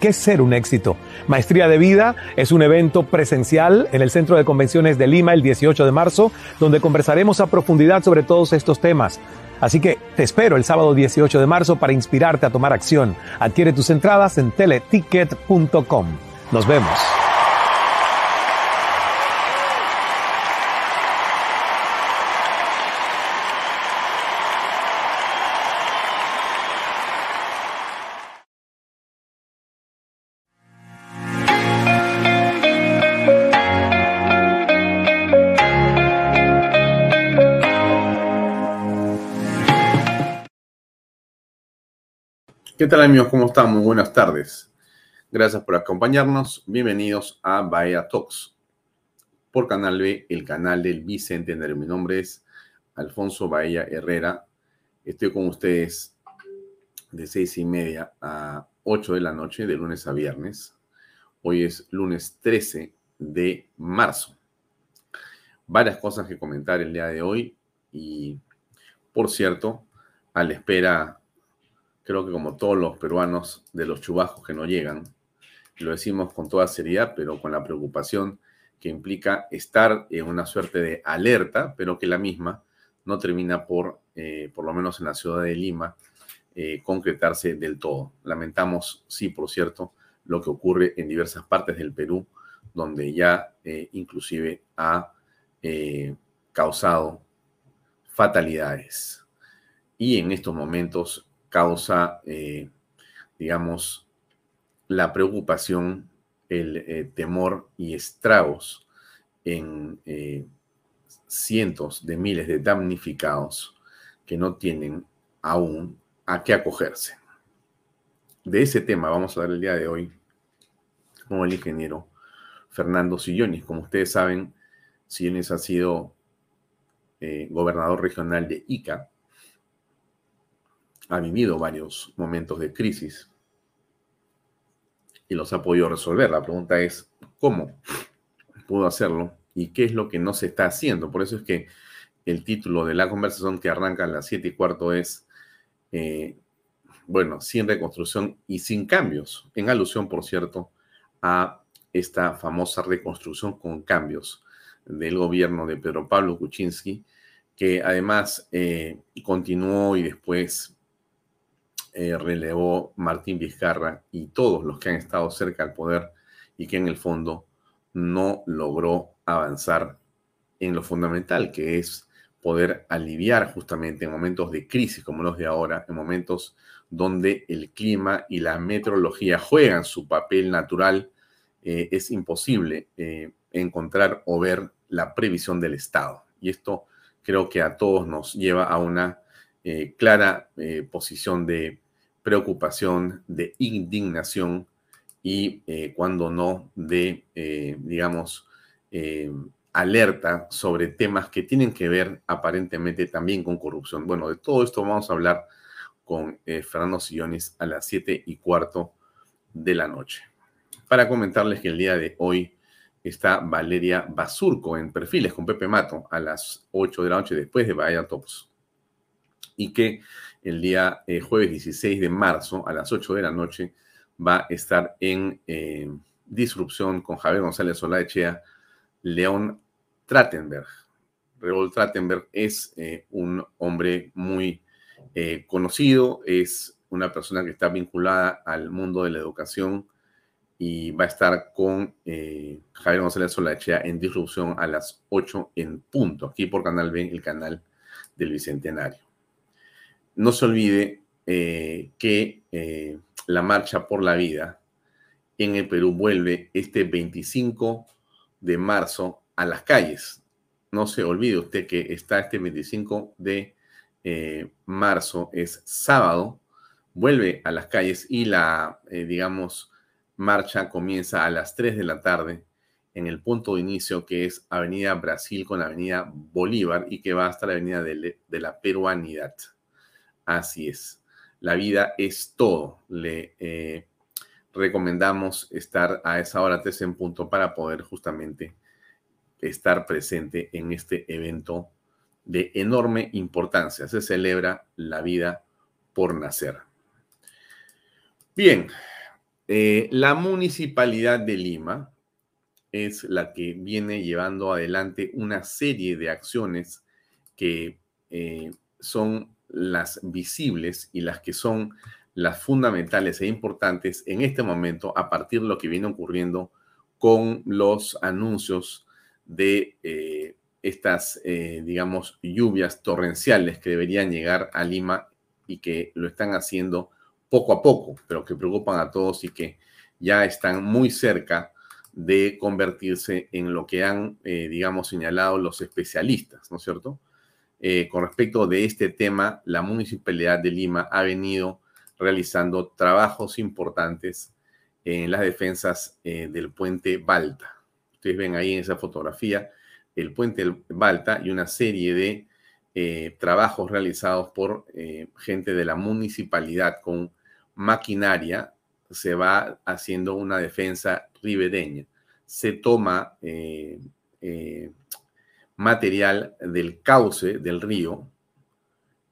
¿Qué es ser un éxito? Maestría de Vida es un evento presencial en el Centro de Convenciones de Lima el 18 de marzo, donde conversaremos a profundidad sobre todos estos temas. Así que te espero el sábado 18 de marzo para inspirarte a tomar acción. Adquiere tus entradas en teleticket.com. Nos vemos. ¿Qué tal amigos? ¿Cómo están? Muy buenas tardes. Gracias por acompañarnos. Bienvenidos a Bahía Talks por Canal B, el canal del Bicentenario. Mi nombre es Alfonso Bahía Herrera. Estoy con ustedes de seis y media a 8 de la noche, de lunes a viernes. Hoy es lunes 13 de marzo. Varias cosas que comentar el día de hoy y, por cierto, a la espera, creo que como todos los peruanos, de los chubascos que no llegan. Lo decimos con toda seriedad, pero con la preocupación que implica estar en una suerte de alerta, pero que la misma no termina por, eh, por lo menos en la ciudad de Lima, eh, concretarse del todo. Lamentamos, sí, por cierto, lo que ocurre en diversas partes del Perú, donde ya eh, inclusive ha causado fatalidades y en estos momentos causa, eh, digamos, la preocupación, el eh, temor y estragos en eh, cientos de miles de damnificados que no tienen aún a qué acogerse. De ese tema vamos a hablar el día de hoy con el ingeniero Fernando Sillones. Como ustedes saben, Sillones ha sido gobernador regional de Ica, ha vivido varios momentos de crisis y los ha podido resolver. La pregunta es, ¿cómo pudo hacerlo y qué es lo que no se está haciendo? Por eso es que el título de la conversación que arranca a las 7 y cuarto es, eh, bueno, sin reconstrucción y sin cambios, en alusión, por cierto, a esta famosa reconstrucción con cambios del gobierno de Pedro Pablo Kuczynski, que además eh, continuó y después eh, relevó Martín Vizcarra y todos los que han estado cerca al poder y que en el fondo no logró avanzar en lo fundamental, que es poder aliviar justamente en momentos de crisis como los de ahora, en momentos donde el clima y la meteorología juegan su papel natural, eh, es imposible eh, encontrar o ver la previsión del Estado. Y esto creo que a todos nos lleva a una clara posición de preocupación, de indignación y, eh, cuando no, de, eh, digamos, eh, alerta sobre temas que tienen que ver aparentemente también con corrupción. Bueno, de todo esto vamos a hablar con Fernando Sillones a las siete y cuarto de la noche. Para comentarles que el día de hoy está Valeria Basurco en Perfiles con Pepe Mato a las 8 de la noche después de Vaya Tops. Y que el día eh, jueves 16 de marzo a las 8 de la noche va a estar en eh, disrupción con Javier González Olaechea, León Trattenberg. Raúl Trattenberg es eh, un hombre muy conocido, es una persona que está vinculada al mundo de la educación y va a estar con Javier González Olaechea en disrupción a las 8 en punto, aquí por Canal B, el canal del Bicentenario no se olvide eh, que eh, la Marcha por la Vida en el Perú vuelve este 25 de marzo a las calles. No se olvide usted que está este 25 de eh, marzo, es sábado, vuelve a las calles y la, digamos, marcha comienza a las 3 de la tarde en el punto de inicio que es Avenida Brasil con Avenida Bolívar y que va hasta la Avenida de la Peruanidad. Así es. La vida es todo. Le eh, recomendamos estar a esa hora 3 en punto para poder justamente estar presente en este evento de enorme importancia. Se celebra la vida por nacer. Bien, eh, la municipalidad de Lima es la que viene llevando adelante una serie de acciones que eh, son las visibles y las que son las fundamentales e importantes en este momento a partir de lo que viene ocurriendo con los anuncios de eh, estas, eh, digamos, lluvias torrenciales que deberían llegar a Lima y que lo están haciendo poco a poco, pero que preocupan a todos y que ya están muy cerca de convertirse en lo que han, eh, digamos, señalado los especialistas, ¿no es cierto? Eh, con respecto de este tema, la Municipalidad de Lima ha venido realizando trabajos importantes en las defensas eh, del puente Balta. Ustedes ven ahí en esa fotografía el puente Balta y una serie de eh, trabajos realizados por gente de la municipalidad con maquinaria. Se va haciendo una defensa ribereña. Se toma material del cauce del río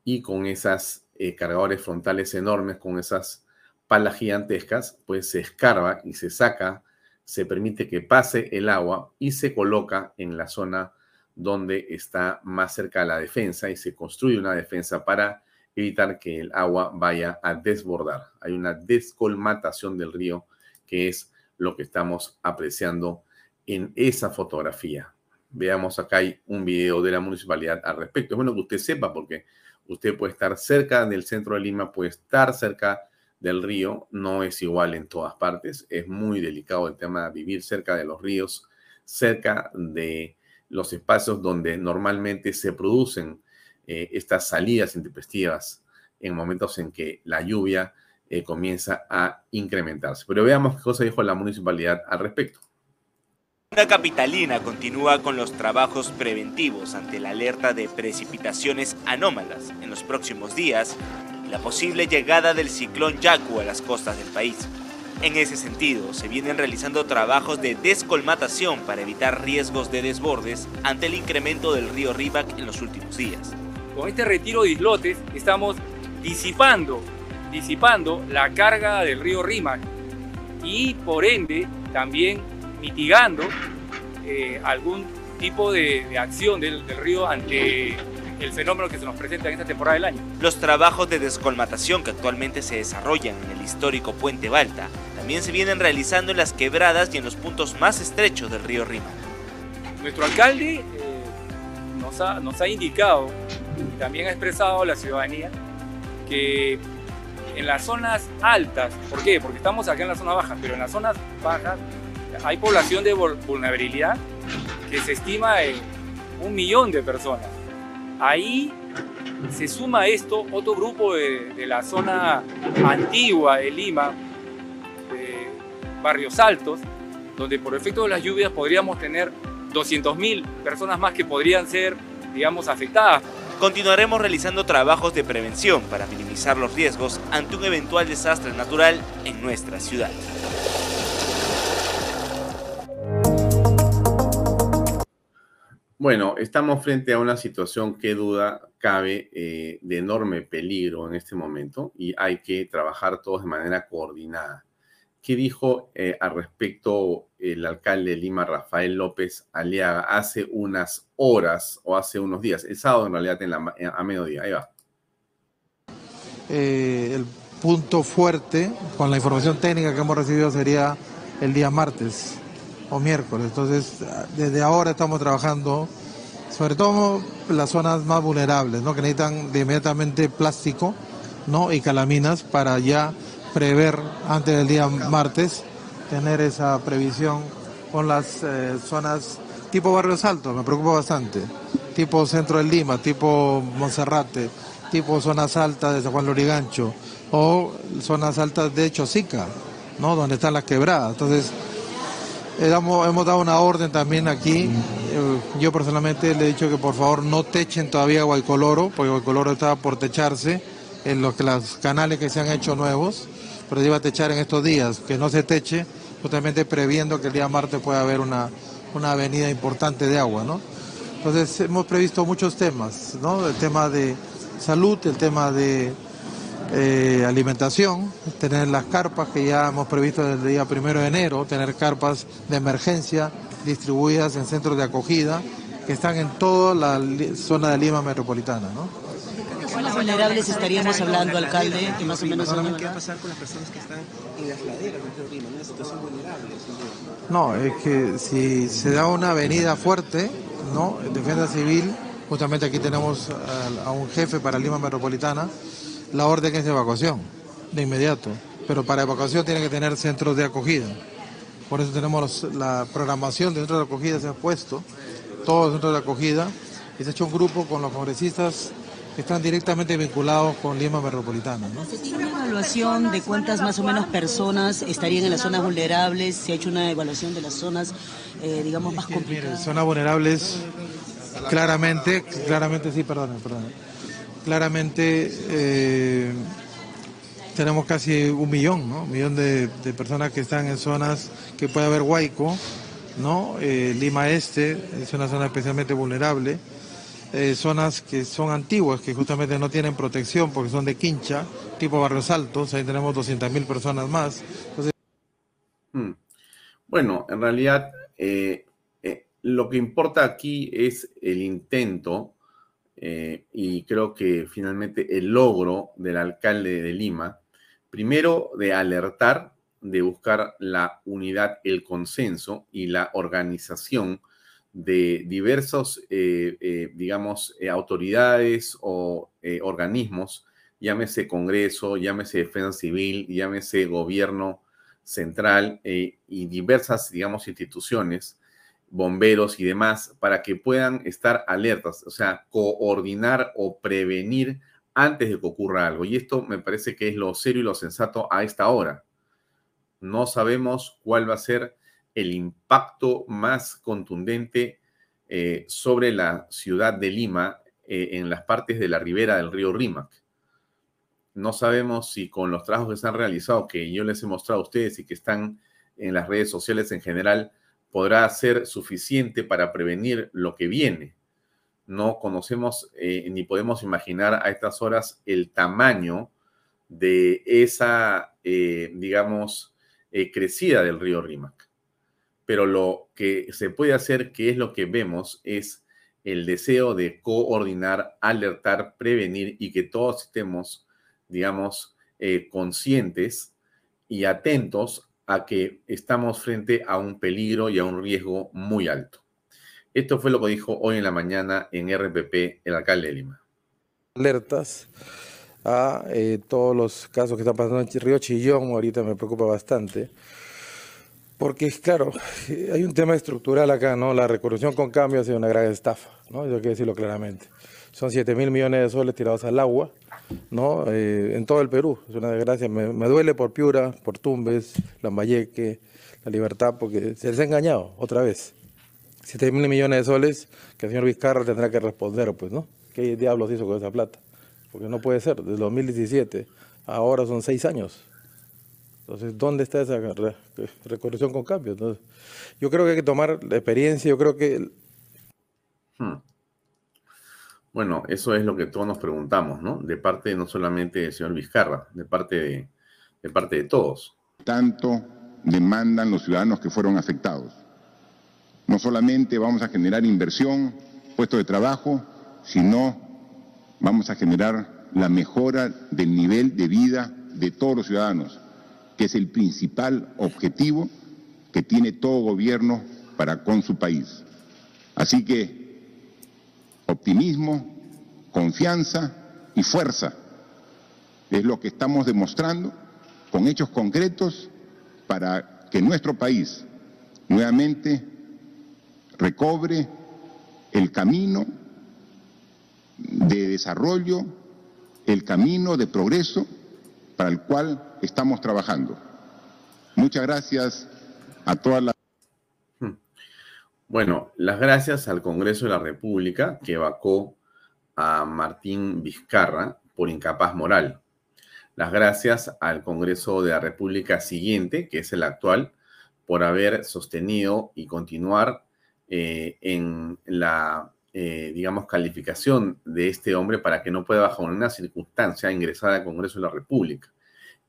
y con esas cargadores frontales enormes, con esas palas gigantescas, pues se escarba y se saca, se permite que pase el agua y se coloca en la zona donde está más cerca la defensa y se construye una defensa para evitar que el agua vaya a desbordar. Hay una descolmatación del río que es lo que estamos apreciando en esa fotografía. Veamos acá hay un video de la municipalidad al respecto. Es bueno que usted sepa porque usted puede estar cerca del centro de Lima, puede estar cerca del río no es igual en todas partes. Es muy delicado el tema de vivir cerca de los ríos, cerca de los espacios donde normalmente se producen eh, estas salidas intempestivas en momentos en que la lluvia eh, comienza a incrementarse. Pero veamos qué cosa dijo la municipalidad al respecto. La capitalina continúa con los trabajos preventivos ante la alerta de precipitaciones anómalas en los próximos días la posible llegada del ciclón Yaku a las costas del país. En ese sentido, se vienen realizando trabajos de descolmatación para evitar riesgos de desbordes ante el incremento del río Rímac en los últimos días. Con este retiro de islotes estamos disipando, disipando la carga del río Rímac y por ende también mitigando eh, algún tipo de, acción del, del río ante el fenómeno que se nos presenta en esta temporada del año. Los trabajos de descolmatación que actualmente se desarrollan en el histórico Puente Balta también se vienen realizando en las quebradas y en los puntos más estrechos del río Rima. Nuestro alcalde eh, nos, ha, nos ha indicado y también ha expresado a la ciudadanía que en las zonas altas, ¿por qué? Porque estamos acá en la zona baja, pero en las zonas bajas hay población de vulnerabilidad que se estima en un millón de personas. Ahí se suma a esto otro grupo de, la zona antigua de Lima, de Barrios Altos, donde por efecto de las lluvias podríamos tener 200.000 personas más que podrían ser, digamos, afectadas. Continuaremos realizando trabajos de prevención para minimizar los riesgos ante un eventual desastre natural en nuestra ciudad. Bueno, estamos frente a una situación que duda cabe eh, de enorme peligro en este momento y hay que trabajar todos de manera coordinada. ¿Qué dijo eh, al respecto el alcalde de Lima, Rafael López Aliaga, hace unas horas o hace unos días? El sábado en realidad a mediodía. Ahí va. Eh, el punto fuerte con la información técnica que hemos recibido sería el día martes o miércoles. Entonces, desde ahora estamos trabajando, sobre todo las zonas más vulnerables, ¿no? que necesitan de inmediatamente plástico ¿no? y calaminas para ya prever antes del día martes, tener esa previsión con las eh, zonas tipo Barrios Altos, me preocupa bastante, tipo Centro del Lima, tipo Monserrate, tipo zonas altas de San Juan Lorigancho o zonas altas de Chosica, ¿no? donde están las quebradas. Entonces, hemos, dado una orden también aquí. Eh, yo personalmente le he dicho que por favor no techen todavía Guaycoloro, porque Guaycoloro está por techarse en los, los canales que se han hecho nuevos, pero se iba a techar en estos días, que no se teche, justamente previendo que el día martes pueda haber una, una avenida importante de agua, ¿no? Entonces hemos previsto muchos temas, ¿no? El tema de salud, el tema de eh, alimentación, tener las carpas que ya hemos previsto desde el día primero de enero, tener carpas de emergencia distribuidas en centros de acogida que están en toda la zona de Lima metropolitana. ¿no? ¿Cuáles vulnerables estaríamos hablando, alcalde? Que más o menos ¿Qué va a pasar con las personas que están en las laderas de Lima, en una situación vulnerable? No, es que si se da una avenida fuerte, ¿no? Defensa Civil, justamente aquí tenemos a, a un jefe para Lima Metropolitana, la orden es de evacuación, de inmediato. Pero para evacuación tiene que tener centros de acogida. Por eso tenemos la programación de centros de acogida, se ha puesto, todos los centros de acogida, y se ha hecho un grupo con los congresistas están directamente vinculados con Lima Metropolitana. ¿no? ¿Se tiene una evaluación de cuántas más o menos personas estarían en las zonas vulnerables? ¿Se ha hecho una evaluación de las zonas, eh, digamos, más complicadas? zonas vulnerables, claramente, claramente sí, perdón, perdón. Claramente eh, tenemos casi un millón, ¿no? Un millón de, personas que están en zonas que puede haber Huayco, ¿no? Eh, Lima Este es una zona especialmente vulnerable. Eh, zonas que son antiguas, que justamente no tienen protección porque son de quincha, tipo barrios altos, ahí tenemos 200.000 personas más. Hmm. Bueno, en realidad lo que importa aquí es el intento eh, y creo que finalmente el logro del alcalde de Lima, primero de alertar, de buscar la unidad, el consenso y la organización de diversos, eh, eh, digamos, eh, autoridades o organismos, llámese Congreso, llámese Defensa Civil, llámese Gobierno Central y diversas, digamos, instituciones, bomberos y demás, para que puedan estar alertas, o sea, coordinar o prevenir antes de que ocurra algo. Y esto me parece que es lo serio y lo sensato a esta hora. No sabemos cuál va a ser el impacto más contundente eh, sobre la ciudad de Lima eh, en las partes de la ribera del río Rímac. No sabemos si con los trabajos que se han realizado, que yo les he mostrado a ustedes y que están en las redes sociales en general, podrá ser suficiente para prevenir lo que viene. No conocemos eh, ni podemos imaginar a estas horas el tamaño de esa, digamos, crecida del río Rímac pero lo que se puede hacer, que es lo que vemos, es el deseo de coordinar, alertar, prevenir y que todos estemos, digamos, eh, conscientes y atentos a que estamos frente a un peligro y a un riesgo muy alto. Esto fue lo que dijo hoy en la mañana en RPP el alcalde de Lima. Alertas a eh, todos los casos que están pasando en Río Chillón, ahorita me preocupa bastante porque, claro, hay un tema estructural acá, ¿no? La recorrupción con cambio ha sido una gran estafa, ¿no? Hay que decirlo claramente. Son 7 mil millones de soles tirados al agua, ¿no? Eh, en todo el Perú. Es una desgracia. Me, duele por Piura, por Tumbes, Lambayeque, La Libertad, porque se les ha engañado otra vez. 7 mil millones de soles que el señor Vizcarra tendrá que responder, pues, ¿no? ¿Qué diablos hizo con esa plata? Porque no puede ser. Desde 2017, ahora son 6 años. Entonces, ¿dónde está esa recorrección con cambio? Entonces, yo creo que hay que tomar la experiencia, yo creo que... Bueno, eso es lo que todos nos preguntamos, ¿no? De parte no solamente del señor Vizcarra, de parte de, de parte de todos. Tanto demandan los ciudadanos que fueron afectados. No solamente vamos a generar inversión, puestos de trabajo, sino vamos a generar la mejora del nivel de vida de todos los ciudadanos que es el principal objetivo que tiene todo gobierno para con su país. Así que optimismo, confianza y fuerza es lo que estamos demostrando con hechos concretos para que nuestro país nuevamente recobre el camino de desarrollo, el camino de progreso para el cual estamos trabajando. Muchas gracias a todas las... Bueno, las gracias al Congreso de la República que vacó a Martín Vizcarra por incapaz moral. Las gracias al Congreso de la República siguiente, que es el actual, por haber sostenido y continuar eh, en la, eh, digamos, calificación de este hombre para que no pueda, bajo ninguna circunstancia, ingresar al Congreso de la República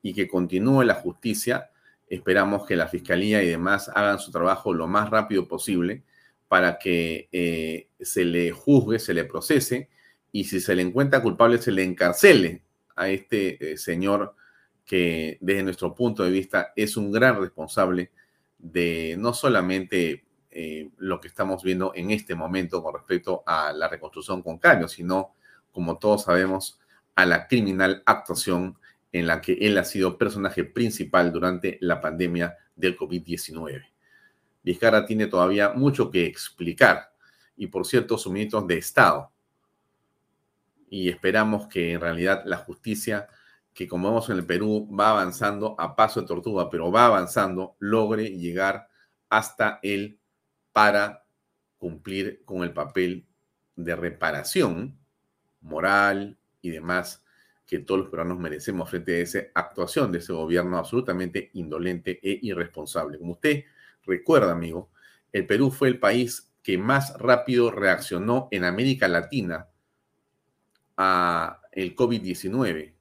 y que continúe la justicia. Esperamos que la Fiscalía y demás hagan su trabajo lo más rápido posible para que eh, se le juzgue, se le procese y si se le encuentra culpable se le encarcele a este eh, señor que desde nuestro punto de vista es un gran responsable de no solamente eh, lo que estamos viendo en este momento con respecto a la reconstrucción con cambio, sino, como todos sabemos, a la criminal actuación en la que él ha sido personaje principal durante la pandemia del COVID-19. Vizcarra tiene todavía mucho que explicar y, por cierto, sus ministros de Estado y esperamos que en realidad la justicia, que como vemos en el Perú, va avanzando a paso de tortuga, pero va avanzando, logre llegar hasta él para cumplir con el papel de reparación moral y demás que todos los peruanos merecemos frente a esa actuación de ese gobierno absolutamente indolente e irresponsable. Como usted recuerda, amigo, el Perú fue el país que más rápido reaccionó en América Latina a el COVID-19.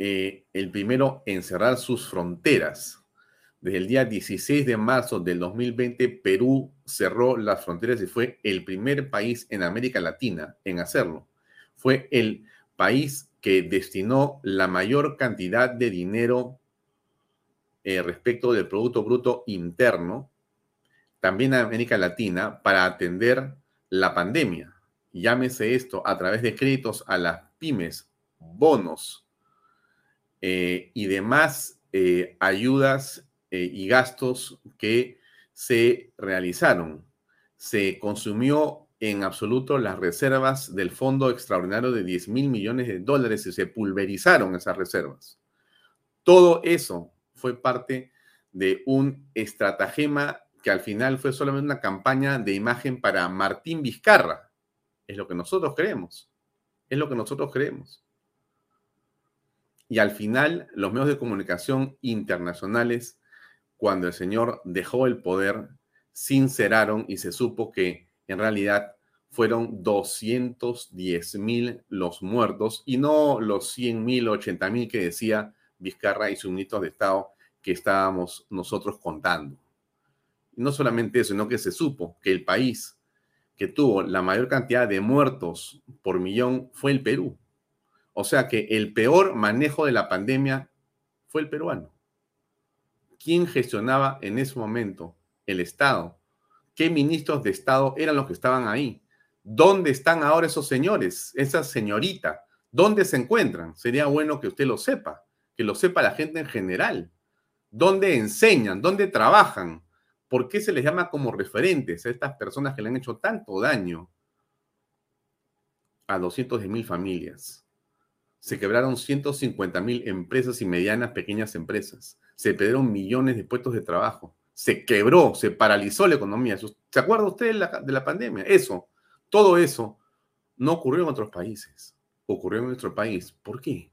Eh, el primero en cerrar sus fronteras. Desde el día 16 de marzo del 2020, Perú cerró las fronteras y fue el primer país en América Latina en hacerlo. Fue el país que destinó la mayor cantidad de dinero eh, respecto del Producto Bruto Interno, también en América Latina, para atender la pandemia. Llámese esto a través de créditos a las pymes, bonos eh, y demás eh, ayudas y gastos que se realizaron. Se consumió en absoluto las reservas del Fondo Extraordinario de 10 mil millones de dólares y se pulverizaron esas reservas. Todo eso fue parte de un estratagema que al final fue solamente una campaña de imagen para Martín Vizcarra. Es lo que nosotros creemos. Es lo que nosotros creemos. Y al final, los medios de comunicación internacionales cuando el señor dejó el poder, sinceraron y se supo que en realidad fueron 210 mil los muertos y no los 100 mil, 80 mil que decía Vizcarra y sus ministros de Estado que estábamos nosotros contando. Y no solamente eso, sino que se supo que el país que tuvo la mayor cantidad de muertos por millón fue el Perú. O sea que el peor manejo de la pandemia fue el peruano quién gestionaba en ese momento el Estado, qué ministros de Estado eran los que estaban ahí, dónde están ahora esos señores, esa señorita, dónde se encuentran. Sería bueno que usted lo sepa, que lo sepa la gente en general, dónde enseñan, dónde trabajan, por qué se les llama como referentes a estas personas que le han hecho tanto daño a 200 de mil familias. Se quebraron 150 mil empresas y medianas, pequeñas empresas se perdieron millones de puestos de trabajo, se quebró, se paralizó la economía. ¿Se acuerda usted de la, pandemia? Eso, todo eso no ocurrió en otros países, ocurrió en nuestro país. ¿Por qué?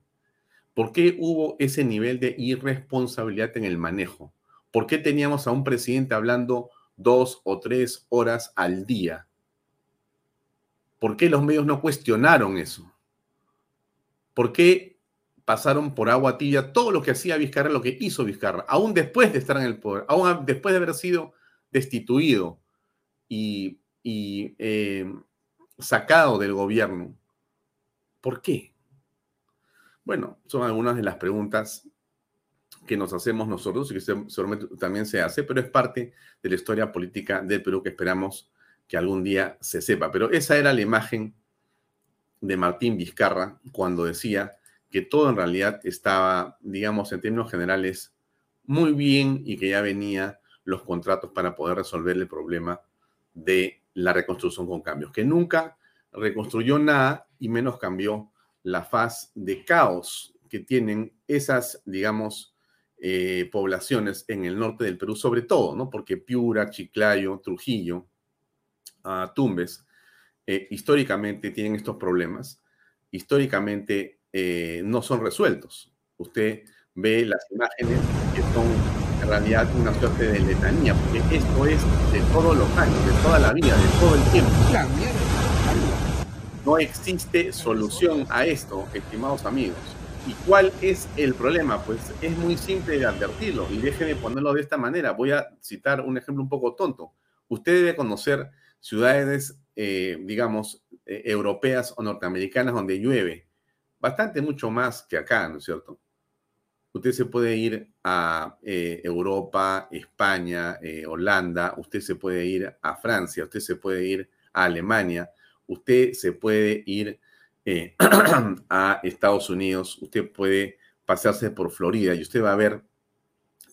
¿Por qué hubo ese nivel de irresponsabilidad en el manejo? ¿Por qué teníamos a un presidente hablando dos o tres horas al día? ¿Por qué los medios no cuestionaron eso? ¿Por qué pasaron por agua tibia todo lo que hacía Vizcarra, lo que hizo Vizcarra, aún después de estar en el poder, aún después de haber sido destituido y, eh, sacado del gobierno. ¿Por qué? Bueno, son algunas de las preguntas que nos hacemos nosotros y que seguramente también se hace, pero es parte de la historia política del Perú que esperamos que algún día se sepa. Pero esa era la imagen de Martín Vizcarra cuando decía que todo en realidad estaba, digamos, en términos generales, muy bien y que ya venía los contratos para poder resolver el problema de la reconstrucción con cambios, que nunca reconstruyó nada y menos cambió la faz de caos que tienen esas, digamos, eh, poblaciones en el norte del Perú, sobre todo, ¿no? Porque Piura, Chiclayo, Trujillo, uh, Tumbes, eh, históricamente tienen estos problemas. Históricamente eh, no son resueltos. Usted ve las imágenes que son en realidad una suerte de letanía, porque esto es de todos los años, de toda la vida, de todo el tiempo. No existe solución a esto, estimados amigos. ¿Y cuál es el problema? Pues es muy simple de advertirlo y déjeme ponerlo de esta manera. Voy a citar un ejemplo un poco tonto. Usted debe conocer ciudades, eh, digamos, eh, europeas o norteamericanas donde llueve bastante mucho más que acá, ¿no es cierto? Usted se puede ir a eh, Europa, España, Holanda, usted se puede ir a Francia, usted se puede ir a Alemania, usted se puede ir eh, a Estados Unidos, usted puede pasarse por Florida y usted va a ver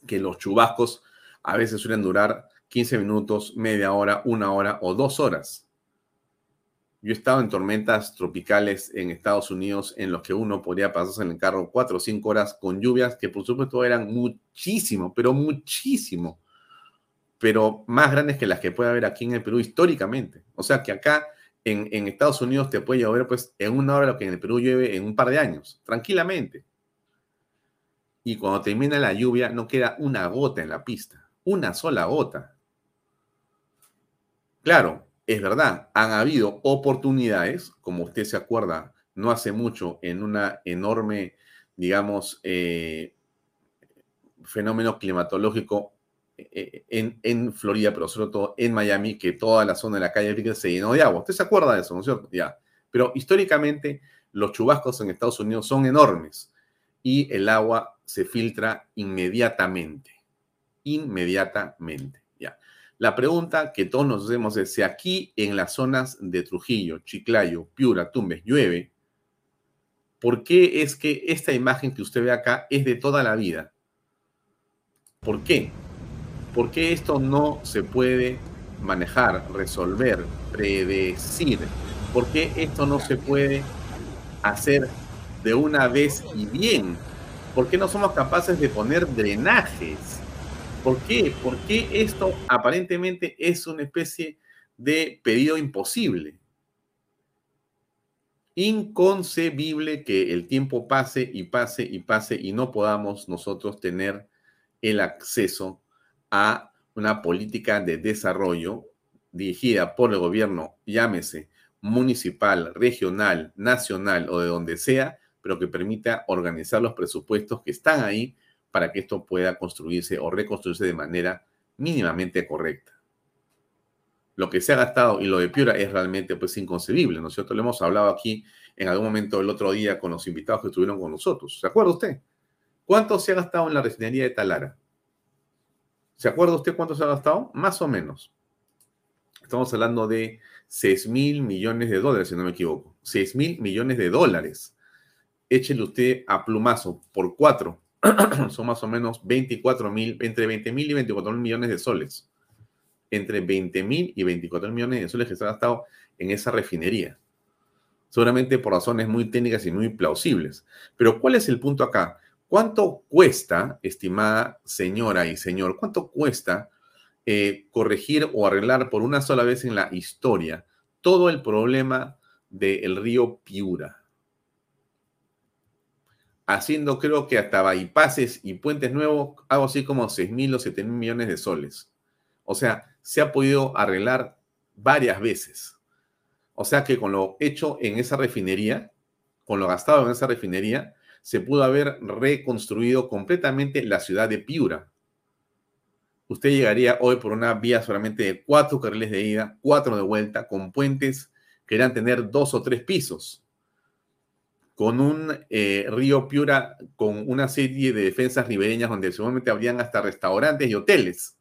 que los chubascos a veces suelen durar 15 minutos, media hora, una hora o dos horas. Yo he estado en tormentas tropicales en Estados Unidos en los que uno podría pasarse en el carro cuatro o cinco horas con lluvias que por supuesto eran muchísimo, pero muchísimo, pero más grandes que las que puede haber aquí en el Perú históricamente. O sea que acá en, Estados Unidos te puede llover pues en una hora lo que en el Perú llueve en un par de años, tranquilamente. Y cuando termina la lluvia no queda una gota en la pista, una sola gota. Claro, es verdad, han habido oportunidades, como usted se acuerda, no hace mucho, en una enorme, digamos, eh, fenómeno climatológico en, en, Florida, pero sobre todo en Miami, que toda la zona de la calle se llenó de agua. ¿Usted se acuerda de eso, no es cierto? Ya. Pero históricamente los chubascos en Estados Unidos son enormes y el agua se filtra inmediatamente. Inmediatamente. La pregunta que todos nos hacemos es, si aquí en las zonas de Trujillo, Chiclayo, Piura, Tumbes llueve, ¿por qué es que esta imagen que usted ve acá es de toda la vida? ¿Por qué? ¿Por qué esto no se puede manejar, resolver, predecir? ¿Por qué esto no se puede hacer de una vez y bien? ¿Por qué no somos capaces de poner drenajes? ¿Por qué? Porque esto aparentemente es una especie de pedido imposible. Inconcebible que el tiempo pase y pase y pase y no podamos nosotros tener el acceso a una política de desarrollo dirigida por el gobierno, llámese municipal, regional, nacional o de donde sea, pero que permita organizar los presupuestos que están ahí para que esto pueda construirse o reconstruirse de manera mínimamente correcta. Lo que se ha gastado y lo de Piura es realmente pues inconcebible, ¿no es cierto? Lo hemos hablado aquí en algún momento el otro día con los invitados que estuvieron con nosotros. ¿Se acuerda usted? ¿Cuánto se ha gastado en la refinería de Talara? ¿Se acuerda usted cuánto se ha gastado? Más o menos. Estamos hablando de 6 mil millones de dólares, si no me equivoco. 6 mil millones de dólares. Échele usted a plumazo por cuatro son más o menos 24 mil, entre 20 mil y 24 mil millones de soles. Entre 20 mil y 24 mil millones de soles que se han gastado en esa refinería. Seguramente por razones muy técnicas y muy plausibles. Pero ¿cuál es el punto acá? ¿Cuánto cuesta, estimada señora y señor, cuánto cuesta eh, corregir o arreglar por una sola vez en la historia todo el problema del río Piura? haciendo creo que hasta bypasses y puentes nuevos, algo así como 6 mil o 7 mil millones de soles. O sea, se ha podido arreglar varias veces. O sea que con lo hecho en esa refinería, con lo gastado en esa refinería, se pudo haber reconstruido completamente la ciudad de Piura. Usted llegaría hoy por una vía solamente de cuatro carriles de ida, cuatro de vuelta, con puentes que eran tener dos o tres pisos con un eh, río Piura con una serie de defensas ribereñas donde seguramente habrían hasta restaurantes y hoteles.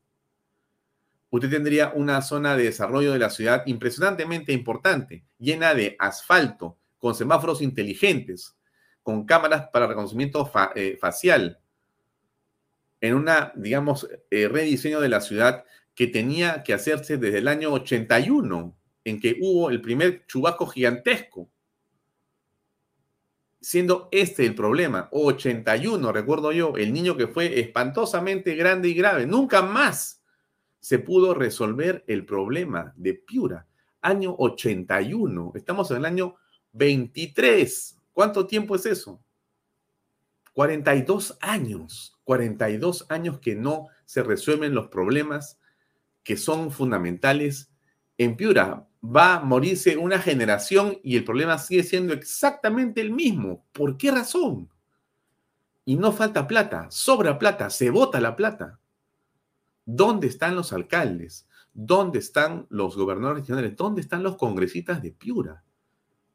Usted tendría una zona de desarrollo de la ciudad impresionantemente importante, llena de asfalto, con semáforos inteligentes, con cámaras para reconocimiento eh, facial, en una, digamos, eh, rediseño de la ciudad que tenía que hacerse desde el año 81, en que hubo el primer chubasco gigantesco siendo este el problema. 81, recuerdo yo, el niño que fue espantosamente grande y grave. Nunca más se pudo resolver el problema de Piura. Año 81, estamos en el año 23. ¿Cuánto tiempo es eso? 42 años, 42 años que no se resuelven los problemas que son fundamentales en Piura va a morirse una generación y el problema sigue siendo exactamente el mismo. ¿Por qué razón? Y no falta plata, sobra plata, se bota la plata. ¿Dónde están los alcaldes? ¿Dónde están los gobernadores regionales? ¿Dónde están los congresistas de Piura?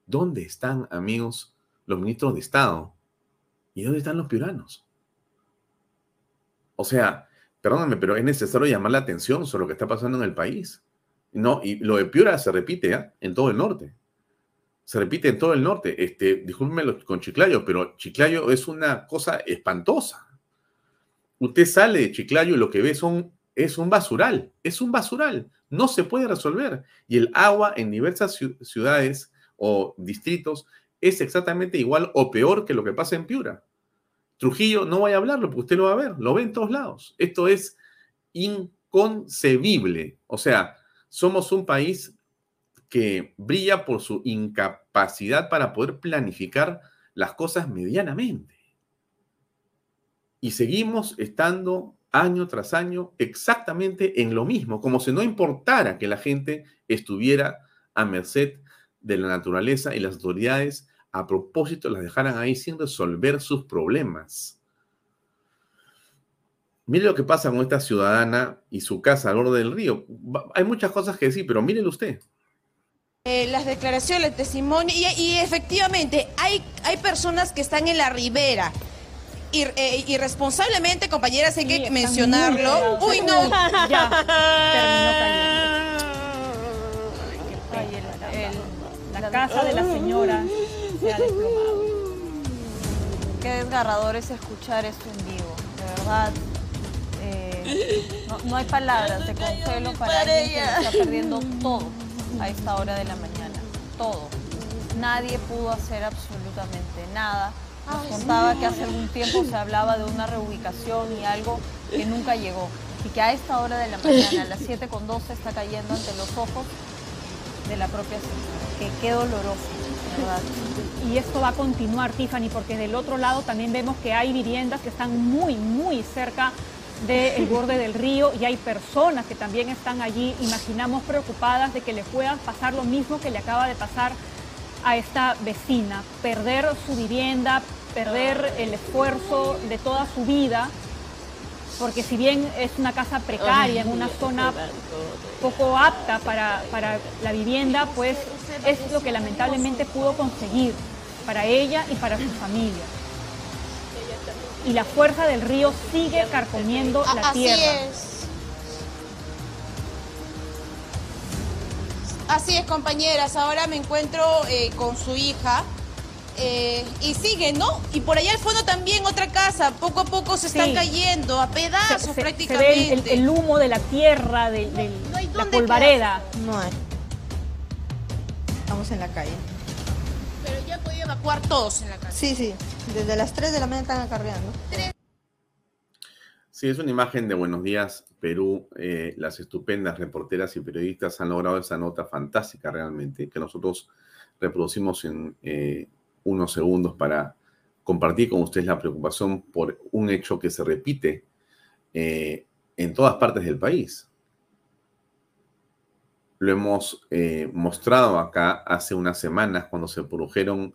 ¿Dónde están, amigos, los ministros de Estado? ¿Y dónde están los piuranos? O sea, perdóname, pero es necesario llamar la atención sobre lo que está pasando en el país. No, y lo de Piura se repite ¿eh? en todo el norte. Se repite en todo el norte. Este, discúlpenme con Chiclayo, pero Chiclayo es una cosa espantosa. Usted sale de Chiclayo y lo que ve son es un basural, es un basural, no se puede resolver. Y el agua en diversas ciudades o distritos es exactamente igual o peor que lo que pasa en Piura. Trujillo, no voy a hablarlo porque usted lo va a ver, lo ve en todos lados. Esto es inconcebible. O sea, somos un país que brilla por su incapacidad para poder planificar las cosas medianamente. Y seguimos estando año tras año exactamente en lo mismo, como si no importara que la gente estuviera a merced de la naturaleza y las autoridades a propósito las dejaran ahí sin resolver sus problemas. Mire lo que pasa con esta ciudadana y su casa al borde del río. Hay muchas cosas que decir, pero mírelo usted. Eh, las declaraciones, el testimonio, y, efectivamente hay, hay personas que están en la ribera. Eh, irresponsablemente, compañeras, hay que mencionarlo. Uy, no. ya, terminó cayendo. casa de la señora se ha desplomado. Qué desgarrador es escuchar esto en vivo, de verdad. Eh, no, hay palabras de consuelo para alguien que está perdiendo todo a esta hora de la mañana. Todo. Nadie pudo hacer absolutamente nada. Nos contaba que hace algún tiempo se hablaba de una reubicación y algo que nunca llegó. Y que a esta hora de la mañana, a las 7.12, está cayendo ante los ojos de la propia señora. Que qué doloroso, ¿verdad? Y esto va a continuar, Tiffany, porque del otro lado también vemos que hay viviendas que están muy, muy cerca del borde del río y hay personas que también están allí, imaginamos preocupadas de que le pueda pasar lo mismo que le acaba de pasar a esta vecina, perder su vivienda, perder el esfuerzo de toda su vida, porque si bien es una casa precaria, en una zona poco apta para, para la vivienda, pues es lo que lamentablemente pudo conseguir para ella y para su familia y la fuerza del río sigue carcomiendo la tierra. Así es. Así es, compañeras. Ahora me encuentro eh, con su hija. Eh, y sigue, ¿no? Y por allá al fondo también otra casa, poco a poco se están cayendo a pedazos prácticamente. Se ve el, humo de la tierra, de, la polvareda. No hay. Estamos en la calle. Pero ya han podido evacuar todos en la calle. Sí, sí. Desde las 3 de la mañana están acarreando. Sí, es una imagen de Buenos Días, Perú. Eh, las estupendas reporteras y periodistas han logrado esa nota fantástica realmente, que nosotros reproducimos en eh, unos segundos para compartir con ustedes la preocupación por un hecho que se repite eh, en todas partes del país. Lo hemos mostrado acá hace unas semanas cuando se produjeron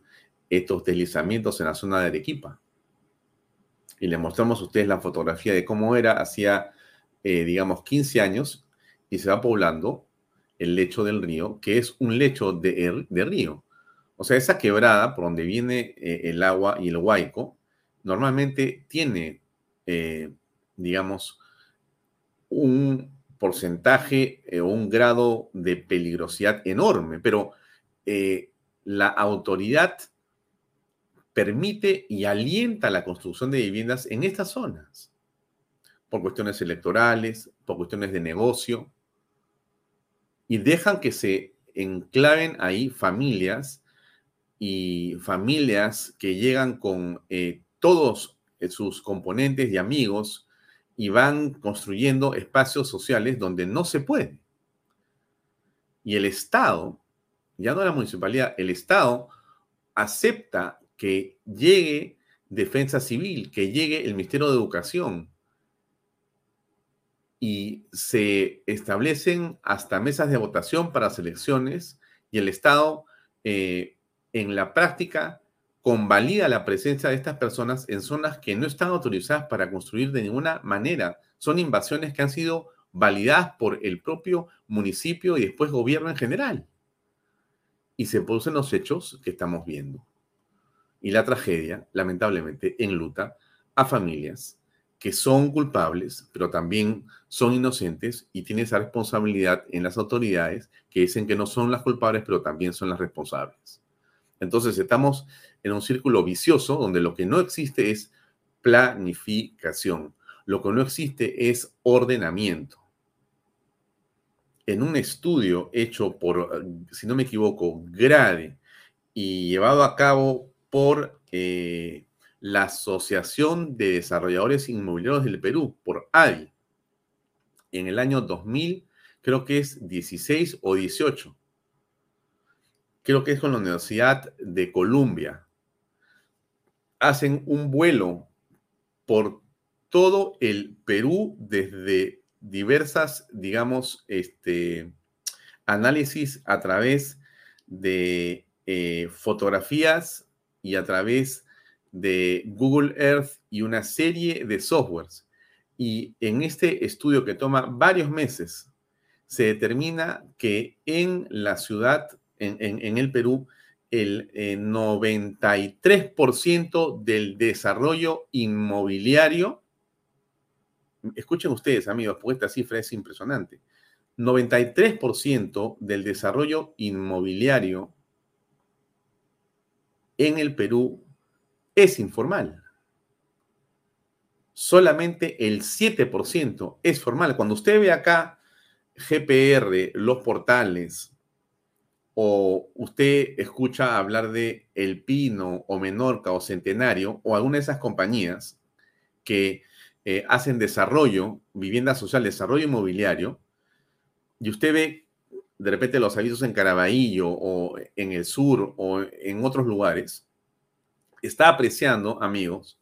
estos deslizamientos en la zona de Arequipa. Y le mostramos a ustedes la fotografía de cómo era hacía, eh, digamos, 15 años y se va poblando el lecho del río, que es un lecho de, río. O sea, esa quebrada por donde viene eh, el agua y el huaico, normalmente tiene, eh, digamos, un porcentaje o un grado de peligrosidad enorme, pero la autoridad permite y alienta la construcción de viviendas en estas zonas, por cuestiones electorales, por cuestiones de negocio, y dejan que se enclaven ahí familias y familias que llegan con eh, todos sus componentes y amigos y van construyendo espacios sociales donde no se puede. Y el Estado, ya no la municipalidad, el Estado acepta que llegue defensa civil, que llegue el Ministerio de Educación y se establecen hasta mesas de votación para selecciones y el Estado eh, en la práctica convalida la presencia de estas personas en zonas que no están autorizadas para construir de ninguna manera. Son invasiones que han sido validadas por el propio municipio y después gobierno en general. Y se producen los hechos que estamos viendo. Y la tragedia, lamentablemente, enluta a familias que son culpables, pero también son inocentes y tienen esa responsabilidad en las autoridades que dicen que no son las culpables, pero también son las responsables. Entonces estamos en un círculo vicioso donde lo que no existe es planificación. Lo que no existe es ordenamiento. En un estudio hecho por, si no me equivoco, Grade y llevado a cabo por eh, la Asociación de Desarrolladores Inmobiliarios del Perú, por ADI, en el año 2000, creo que es 16 o 18. Creo que es con la Universidad de Columbia. Hacen un vuelo por todo el Perú desde diversas, digamos, este, análisis a través de eh, fotografías y a través de Google Earth y una serie de softwares. Y en este estudio que toma varios meses, se determina que en la ciudad, en, el Perú, el 93% eh, del desarrollo inmobiliario, escuchen ustedes amigos, porque esta cifra es impresionante, 93% del desarrollo inmobiliario en el Perú es informal. Solamente el 7% es formal. Cuando usted ve acá GPR, los portales, o usted escucha hablar de El Pino o Menorca o Centenario o alguna de esas compañías que eh, hacen desarrollo, vivienda social, desarrollo inmobiliario, y usted ve de repente los avisos en Caraballo o en el sur o en otros lugares, está apreciando, amigos,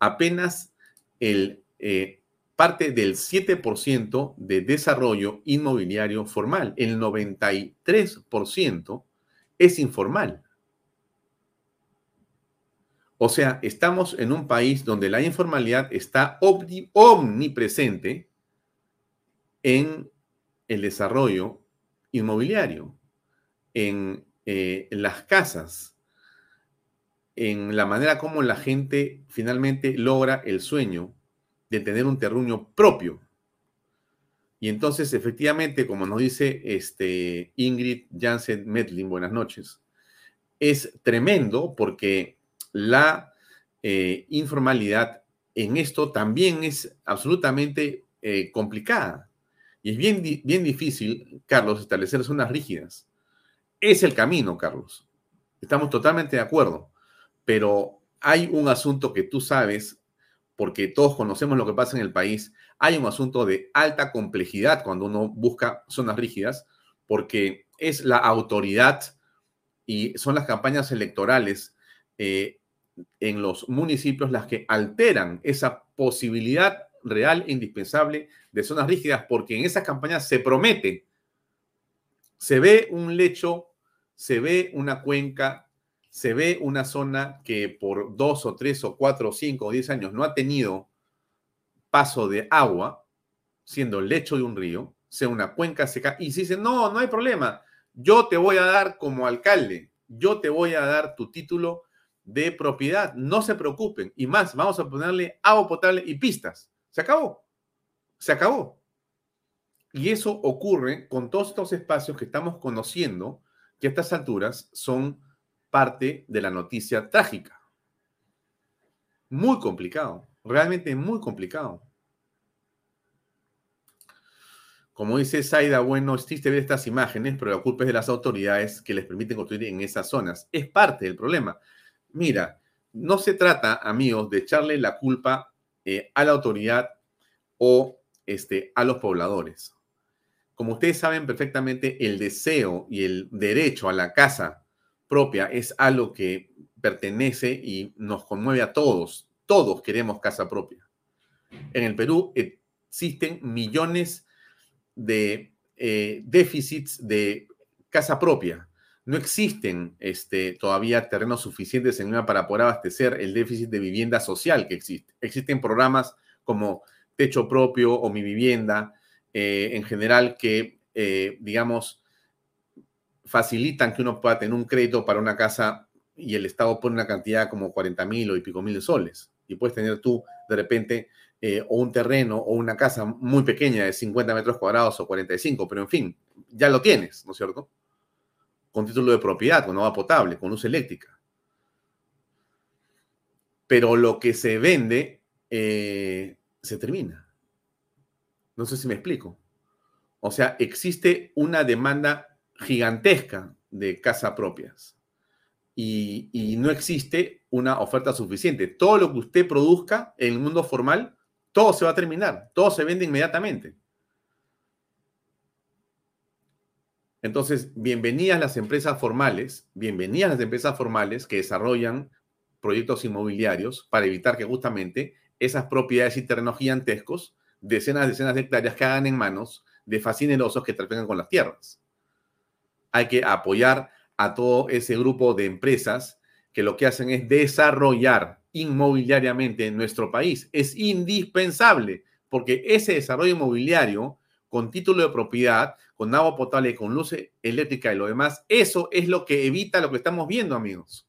apenas el eh, parte del 7% de desarrollo inmobiliario formal. El 93% es informal. O sea, estamos en un país donde la informalidad está omnipresente en el desarrollo inmobiliario, en, eh, las casas, en la manera como la gente finalmente logra el sueño de tener un terruño propio. Y entonces, efectivamente, como nos dice este Ingrid Jansen Medlin, buenas noches, es tremendo porque la eh, informalidad en esto también es absolutamente eh, complicada. Y es bien, bien difícil, Carlos, establecer zonas rígidas. Es el camino, Carlos. Estamos totalmente de acuerdo. Pero hay un asunto que tú sabes, porque todos conocemos lo que pasa en el país, hay un asunto de alta complejidad cuando uno busca zonas rígidas, porque es la autoridad y son las campañas electorales eh, en los municipios las que alteran esa posibilidad real e indispensable de zonas rígidas, porque en esas campañas se promete, se ve un lecho, se ve una cuenca, se ve una zona que por dos o tres o cuatro o cinco o diez años no ha tenido paso de agua, siendo el lecho de un río, sea una cuenca seca, y se dice, no, no hay problema, yo te voy a dar como alcalde, yo te voy a dar tu título de propiedad. No se preocupen. Y más, vamos a ponerle agua potable y pistas. Se acabó. Se acabó. Y eso ocurre con todos estos espacios que estamos conociendo, que a estas alturas son parte de la noticia trágica. Muy complicado, realmente muy complicado. Como dice Saida, bueno, es triste ver estas imágenes, pero la culpa es de las autoridades que les permiten construir en esas zonas. Es parte del problema. Mira, no se trata, amigos, de echarle la culpa eh, a la autoridad o este, a los pobladores. Como ustedes saben perfectamente, el deseo y el derecho a la casa propia es algo que pertenece y nos conmueve a todos. Todos queremos casa propia. En el Perú existen millones de eh, déficits de casa propia no existen este, todavía terrenos suficientes en una para poder abastecer el déficit de vivienda social que existe. Existen programas como Techo Propio o Mi Vivienda, eh, en general, que, eh, digamos, facilitan que uno pueda tener un crédito para una casa y el Estado pone una cantidad como 40 mil o y pico mil soles. Y puedes tener tú, de repente, eh, o un terreno o una casa muy pequeña de 50 metros cuadrados o 45, pero en fin, ya lo tienes, ¿no es cierto? con título de propiedad, con agua potable, con luz eléctrica. Pero lo que se vende, eh, se termina. No sé si me explico. O sea, existe una demanda gigantesca de casa propias y, no existe una oferta suficiente. Todo lo que usted produzca en el mundo formal, todo se va a terminar, todo se vende inmediatamente. Entonces, bienvenidas las empresas formales, bienvenidas las empresas formales que desarrollan proyectos inmobiliarios para evitar que justamente esas propiedades y terrenos gigantescos, decenas, decenas de hectáreas, caigan en manos de fascinerosos que trafican con las tierras. Hay que apoyar a todo ese grupo de empresas que lo que hacen es desarrollar inmobiliariamente en nuestro país. Es indispensable porque ese desarrollo inmobiliario con título de propiedad, con agua potable, con luz eléctrica y lo demás, eso es lo que evita lo que estamos viendo, amigos.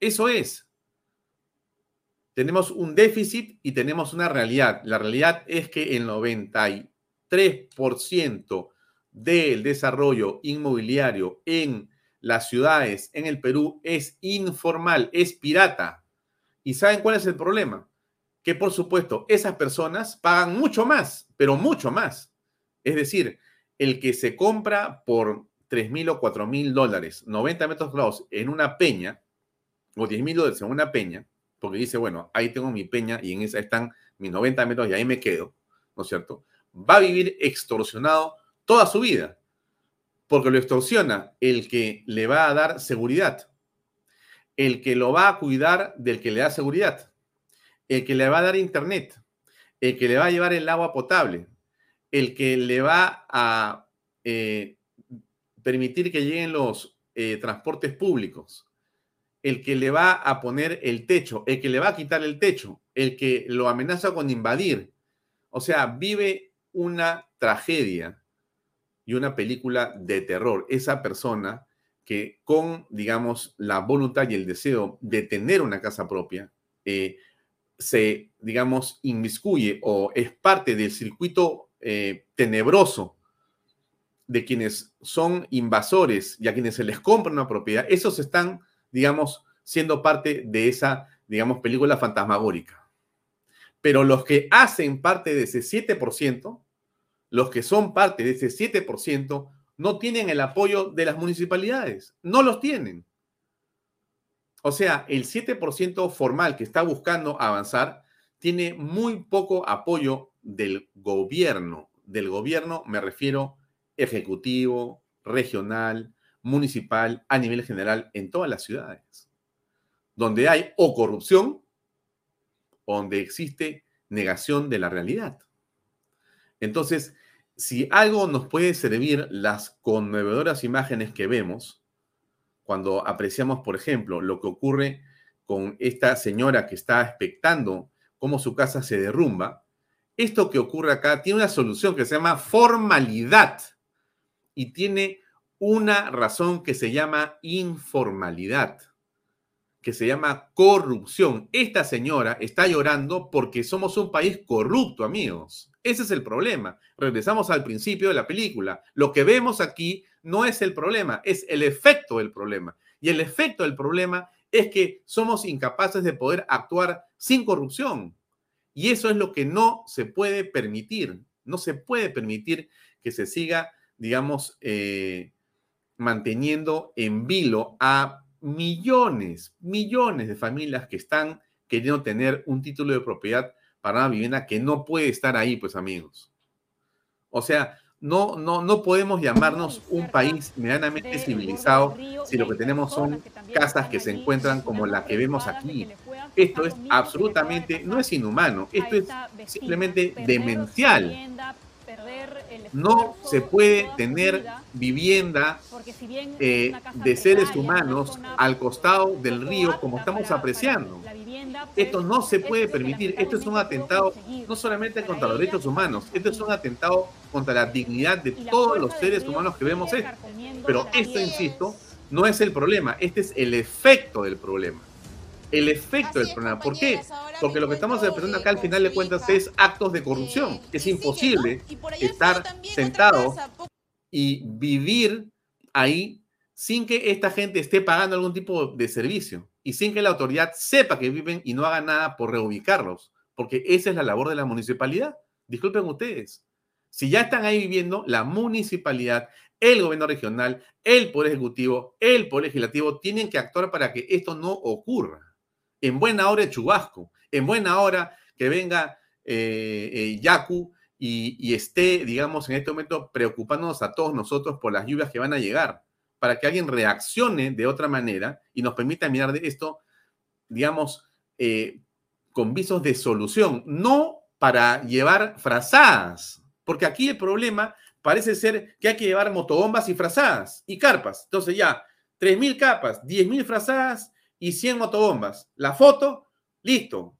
Eso es. Tenemos un déficit y tenemos una realidad. La realidad es que el 93% del desarrollo inmobiliario en las ciudades en el Perú es informal, es pirata. ¿Y saben cuál es el problema? Que por supuesto esas personas pagan mucho más, pero mucho más. Es decir, el que se compra por 3 mil o 4 mil dólares, 90 metros cuadrados en una peña, o 10 mil dólares en una peña, porque dice, bueno, ahí tengo mi peña y en esa están mis 90 metros y ahí me quedo, ¿no es cierto? Va a vivir extorsionado toda su vida, porque lo extorsiona el que le va a dar seguridad, el que lo va a cuidar del que le da seguridad, el que le va a dar internet, el que le va a llevar el agua potable, el que le va a eh, permitir que lleguen los eh, transportes públicos, el que le va a poner el techo, el que le va a quitar el techo, el que lo amenaza con invadir. O sea, vive una tragedia y una película de terror. Esa persona que con, digamos, la voluntad y el deseo de tener una casa propia, eh, se, digamos, inmiscuye o es parte del circuito eh, tenebroso de quienes son invasores y a quienes se les compra una propiedad, esos están digamos, siendo parte de esa, digamos, película fantasmagórica. Pero los que hacen parte de ese 7%, los que son parte de ese 7%, no tienen el apoyo de las municipalidades, no los tienen. O sea, el 7% formal que está buscando avanzar tiene muy poco apoyo del gobierno. Del gobierno me refiero ejecutivo, regional, municipal a nivel general en todas las ciudades, donde hay o corrupción donde existe negación de la realidad. Entonces, si algo nos puede servir las conmovedoras imágenes que vemos, cuando apreciamos, por ejemplo, lo que ocurre con esta señora que está expectando cómo su casa se derrumba, esto que ocurre acá tiene una solución que se llama formalidad y tiene una razón que se llama informalidad, que se llama corrupción. Esta señora está llorando porque somos un país corrupto, amigos. Ese es el problema. Regresamos al principio de la película. Lo que vemos aquí no es el problema, es el efecto del problema. Y el efecto del problema es que somos incapaces de poder actuar sin corrupción. Y eso es lo que no se puede permitir. No se puede permitir que se siga, digamos, eh, manteniendo en vilo a millones, millones de familias que están queriendo tener un título de propiedad para una vivienda que no puede estar ahí, pues amigos. O sea, no, no, no podemos llamarnos un país medianamente civilizado si lo que tenemos son casas que se encuentran como la que vemos aquí. Esto es absolutamente, no es inhumano, esto es simplemente demencial. No se puede tener vivienda eh, de seres humanos al costado del río como estamos apreciando. Esto no se puede permitir. Esto es un atentado no solamente contra los derechos humanos, esto es un atentado contra la dignidad de todos los seres humanos que vemos esto. Pero esto, insisto, no es el problema, este es el efecto del problema el efecto del problema. ¿Por qué? Porque lo que estamos enfrentando acá al final de cuentas es actos de corrupción. Es imposible estar sentado y vivir ahí sin que esta gente esté pagando algún tipo de servicio y sin que la autoridad sepa que viven y no haga nada por reubicarlos, porque esa es la labor de la municipalidad. Disculpen ustedes. Si ya están ahí viviendo, la municipalidad, el gobierno regional, el poder ejecutivo, el poder legislativo tienen que actuar para que esto no ocurra. En buena hora Chubasco, en buena hora que venga eh, eh, Yacu y, y, esté, digamos, en este momento preocupándonos a todos nosotros por las lluvias que van a llegar, para que alguien reaccione de otra manera y nos permita mirar de esto, digamos, eh, con visos de solución, no para llevar frazadas, porque aquí el problema parece ser que hay que llevar motobombas y frazadas y carpas. Entonces ya, 3.000 capas, 10.000 frazadas y 100 motobombas. La foto, listo.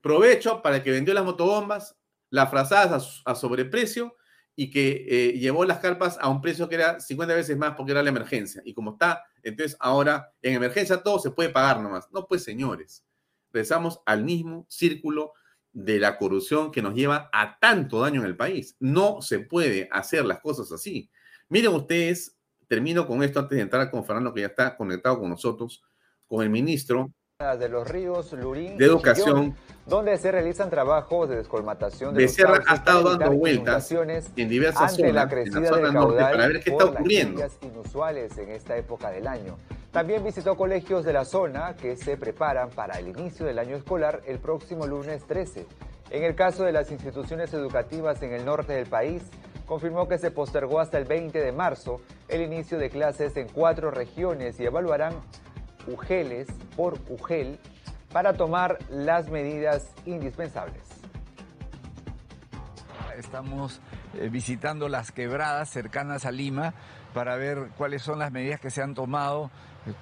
Provecho para el que vendió las motobombas, las frazadas a, sobreprecio y que eh, llevó las carpas a un precio que era 50 veces más porque era la emergencia. Y como está, entonces ahora en emergencia todo se puede pagar nomás. No, pues señores, regresamos al mismo círculo de la corrupción que nos lleva a tanto daño en el país. No se puede hacer las cosas así. Miren ustedes, termino con esto antes de entrar con Fernando, que ya está conectado con nosotros, con el ministro de los ríos Lurín de Educación, donde se realizan trabajos de descolmatación de Becerra ha estado dando vueltas en diversas zonas, la crecida en la zona del norte, para ver qué está ocurriendo. inusuales en esta época del año. También visitó colegios de la zona que se preparan para el inicio del año escolar el próximo lunes 13. En el caso de las instituciones educativas en el norte del país, confirmó que se postergó hasta el 20 de marzo el inicio de clases en cuatro regiones y evaluarán UGELes por UGEL para tomar las medidas indispensables. Estamos eh, visitando las quebradas cercanas a Lima para ver cuáles son las medidas que se han tomado,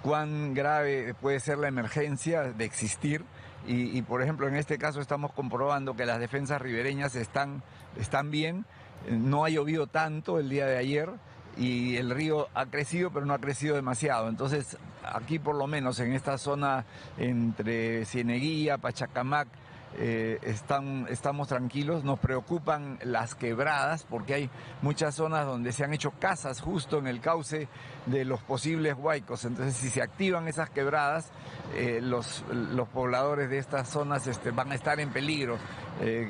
cuán grave puede ser la emergencia de existir. Y, y, por ejemplo, en este caso estamos comprobando que las defensas ribereñas están, están bien. Eh, No ha llovido tanto el día de ayer y el río ha crecido, pero no ha crecido demasiado. Entonces, aquí por lo menos en esta zona entre Cieneguía, Pachacamac, eh, están, estamos tranquilos, nos preocupan las quebradas porque hay muchas zonas donde se han hecho casas justo en el cauce de los posibles huaicos. Entonces, si se activan esas quebradas, eh, los, los pobladores de estas zonas este, van a estar en peligro. Eh,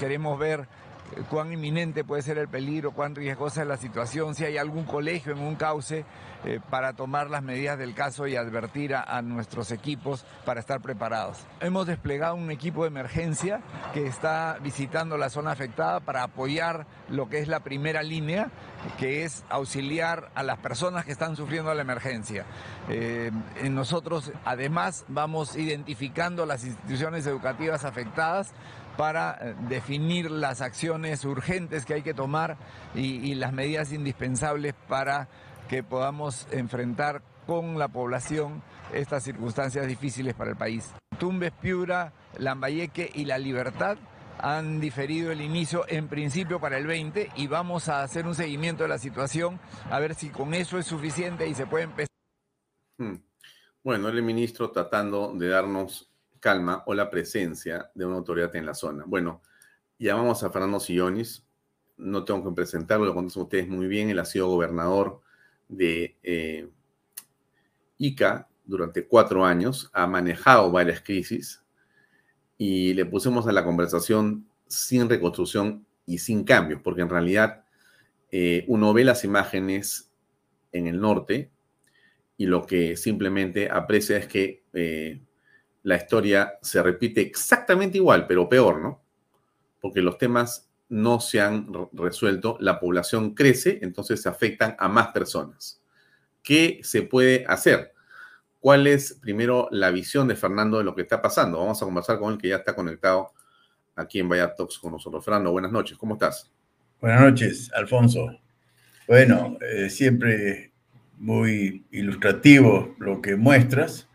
queremos ver cuán inminente puede ser el peligro, cuán riesgosa es la situación, si hay algún colegio en un cauce eh, para tomar las medidas del caso y advertir a, nuestros equipos para estar preparados. Hemos desplegado un equipo de emergencia que está visitando la zona afectada para apoyar lo que es la primera línea, que es auxiliar a las personas que están sufriendo la emergencia. Eh, nosotros además vamos identificando las instituciones educativas afectadas para eh, definir las acciones urgentes que hay que tomar y, las medidas indispensables para que podamos enfrentar con la población estas circunstancias difíciles para el país. Tumbes, Piura, Lambayeque y La Libertad han diferido el inicio en principio para el 20 y vamos a hacer un seguimiento de la situación a ver si con eso es suficiente y se puede empezar. Hmm. Bueno, el ministro tratando de darnos calma o la presencia de una autoridad en la zona. Bueno, llamamos a Fernando Sillonis, no tengo que presentarlo, lo conocen ustedes muy bien, él ha sido gobernador de eh, Ica durante cuatro años, ha manejado varias crisis y le pusimos a la conversación sin reconstrucción y sin cambios, porque en realidad eh, uno ve las imágenes en el norte y lo que simplemente aprecia es que eh, la historia se repite exactamente igual, pero peor, ¿no? Porque los temas no se han resuelto, la población crece, entonces se afectan a más personas. ¿Qué se puede hacer? ¿Cuál es primero la visión de Fernando de lo que está pasando? Vamos a conversar con él que ya está conectado aquí en Vaya Talks con nosotros. Fernando, buenas noches, ¿cómo estás? Buenas noches, Alfonso. Bueno, eh, siempre muy ilustrativo lo que muestras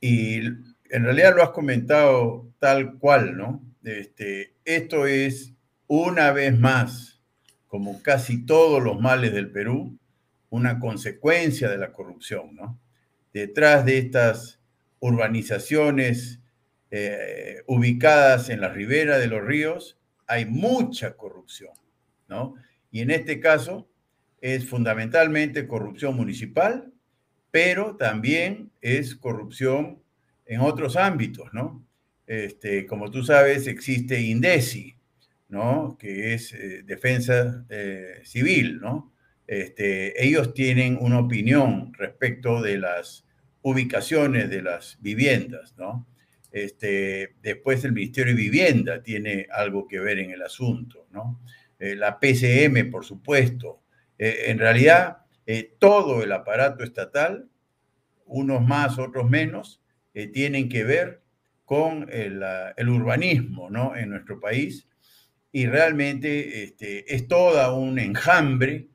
y en realidad lo has comentado tal cual, ¿no? Este, esto es una vez más, como casi todos los males del Perú, una consecuencia de la corrupción, ¿no? Detrás de estas urbanizaciones eh, ubicadas en la ribera de los ríos hay mucha corrupción, ¿no? Y en este caso es fundamentalmente corrupción municipal, pero también es corrupción en otros ámbitos, ¿no? este, como tú sabes, existe INDECI, ¿no? Que es eh, Defensa eh, Civil, ¿no? Este, ellos tienen una opinión respecto de las ubicaciones de las viviendas, ¿no? Este, después el Ministerio de Vivienda tiene algo que ver en el asunto, ¿no? Eh, la PCM, por supuesto. en realidad, todo el aparato estatal, unos más, otros menos, tienen que ver con el, el, urbanismo ¿no? en nuestro país y realmente este, es toda un enjambre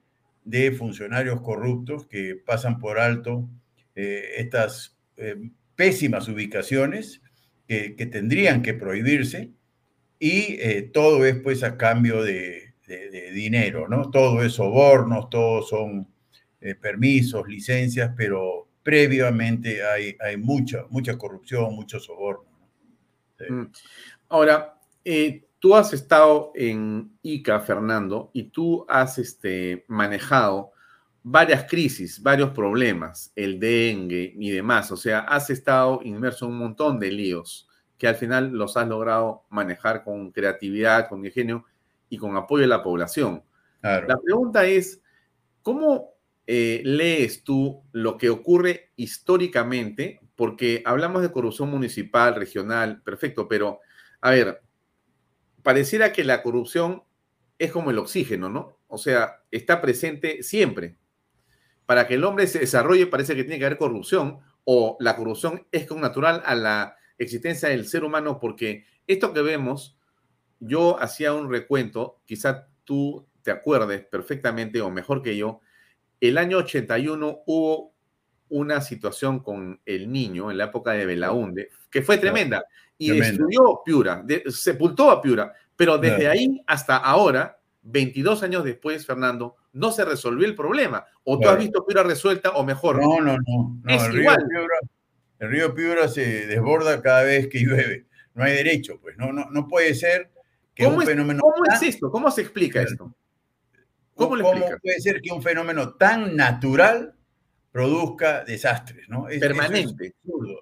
de funcionarios corruptos que pasan por alto eh, estas eh, pésimas ubicaciones que, tendrían que prohibirse y eh, todo es pues a cambio de, dinero, ¿no? Todo es sobornos, todos son permisos, licencias, pero previamente hay, hay mucha, mucha corrupción, mucho soborno. Mm. Ahora, eh, tú has estado en ICA, Fernando, y tú has este, manejado varias crisis, varios problemas, el dengue y demás. O sea, has estado inmerso en un montón de líos que al final los has logrado manejar con creatividad, con ingenio y con apoyo de la población. La pregunta es, ¿cómo eh, lees tú lo que ocurre históricamente porque hablamos de corrupción municipal, regional, perfecto, pero a ver, pareciera que la corrupción es como el oxígeno, ¿no? O sea, está presente siempre. Para que el hombre se desarrolle parece que tiene que haber corrupción o la corrupción es natural a la existencia del ser humano porque esto que vemos, yo hacía un recuento, quizá tú te acuerdes perfectamente o mejor que yo, el año 81 hubo una situación con el niño en la época de Belaunde, que fue tremenda, y destruyó Piura, sepultó a Piura, pero desde ahí hasta ahora, 22 años después, Fernando, no se resolvió el problema. ¿O tú has visto Piura resuelta o mejor? No, no, no. es el igual. Río Piura, el río Piura se desborda cada vez que llueve. No hay derecho, pues. No, no, no puede ser que un fenómeno. ¿Cómo es esto? ¿Cómo se explica esto? ¿Cómo, ¿Cómo puede ser que un fenómeno tan natural produzca desastres, ¿no? Permanente.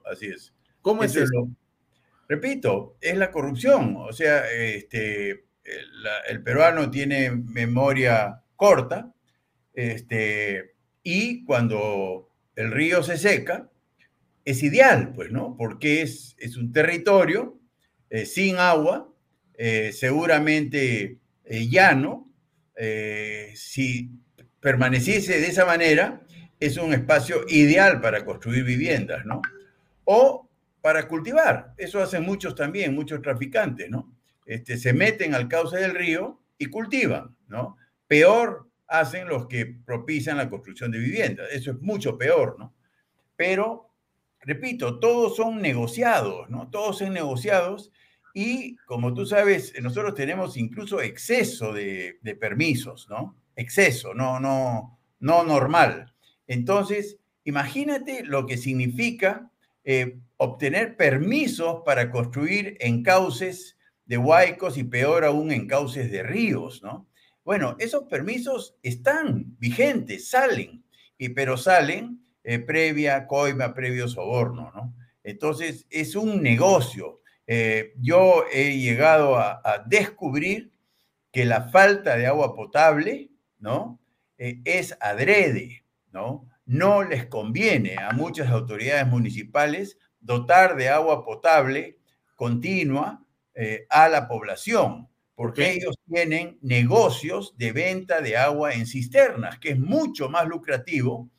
así es. ¿Cómo es eso? repito, es la corrupción. O sea, este, el, peruano tiene memoria corta, este, y cuando el río se seca, es ideal, pues, ¿no? Porque es, es un territorio eh, sin agua, eh, seguramente eh, llano. Si permaneciese de esa manera, es un espacio ideal para construir viviendas, ¿no? O para cultivar. Eso hacen muchos también, muchos traficantes, ¿no? Este, se meten al cauce del río y cultivan, ¿no? Peor hacen los que propician la construcción de viviendas. Eso es mucho peor, ¿no? Pero, repito, todos son negociados, ¿no? Todos son negociados y, como tú sabes, nosotros tenemos incluso exceso de, permisos, ¿no? Exceso, no, no, no normal. Entonces, imagínate lo que significa eh, obtener permisos para construir en cauces de huaicos y peor aún en cauces de ríos, ¿no? Bueno, esos permisos están vigentes, salen, y, pero salen eh, previa coima, previo soborno, ¿no? Entonces, es un negocio. Eh, yo he llegado a, a, descubrir que la falta de agua potable, ¿no? es adrede. ¿no? No les conviene a muchas autoridades municipales dotar de agua potable continua eh, a la población, porque ellos tienen negocios de venta de agua en cisternas, que es mucho más lucrativo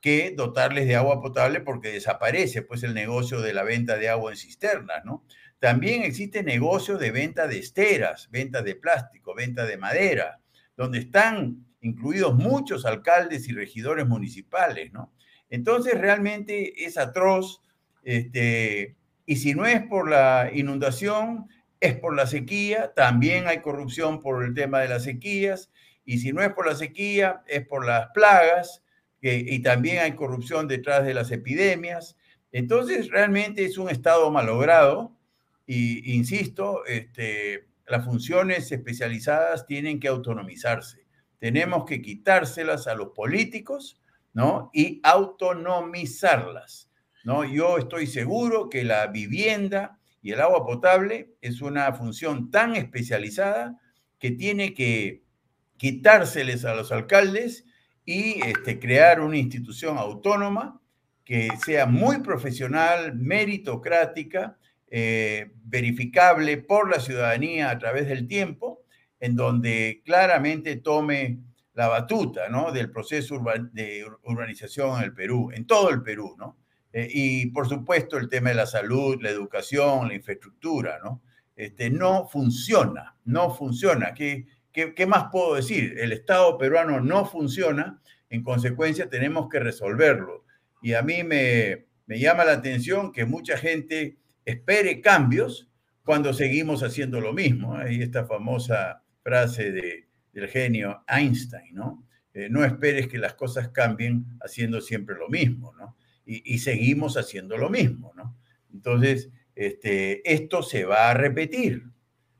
que dotarles de agua potable porque desaparece pues el negocio de la venta de agua en cisternas, ¿no? También existe negocio de venta de esteras, venta de plástico, venta de madera, donde están incluidos muchos alcaldes y regidores municipales, ¿no? Entonces realmente es atroz, este, y si no es por la inundación, es por la sequía, también hay corrupción por el tema de las sequías, y si no es por la sequía, es por las plagas, y también hay corrupción detrás de las epidemias. Entonces realmente es un Estado malogrado, insisto, este, las funciones especializadas tienen que autonomizarse tenemos que quitárselas a los políticos, ¿no? Y autonomizarlas, ¿no? Yo estoy seguro que la vivienda Y el agua potable es una función tan especializada que tiene que quitárseles a los alcaldes y este, crear una institución autónoma que sea muy profesional, meritocrática, eh, verificable por la ciudadanía a través del tiempo, en donde claramente tome la batuta del proceso de urbanización en el Perú, en todo el Perú, ¿no? Eh, y por supuesto el tema de la salud, la educación, la infraestructura, ¿no? Este, no funciona, no funciona. ¿Qué, qué, qué más puedo decir? El Estado peruano no funciona, en consecuencia tenemos que resolverlo. Y a mí me, me llama la atención que mucha gente espere cambios cuando seguimos haciendo lo mismo. Hay esta famosa frase de, del genio Einstein, ¿no? Eh, no esperes que las cosas cambien haciendo siempre lo mismo, ¿no? y, seguimos haciendo lo mismo, ¿no? Entonces, este, esto se va a repetir.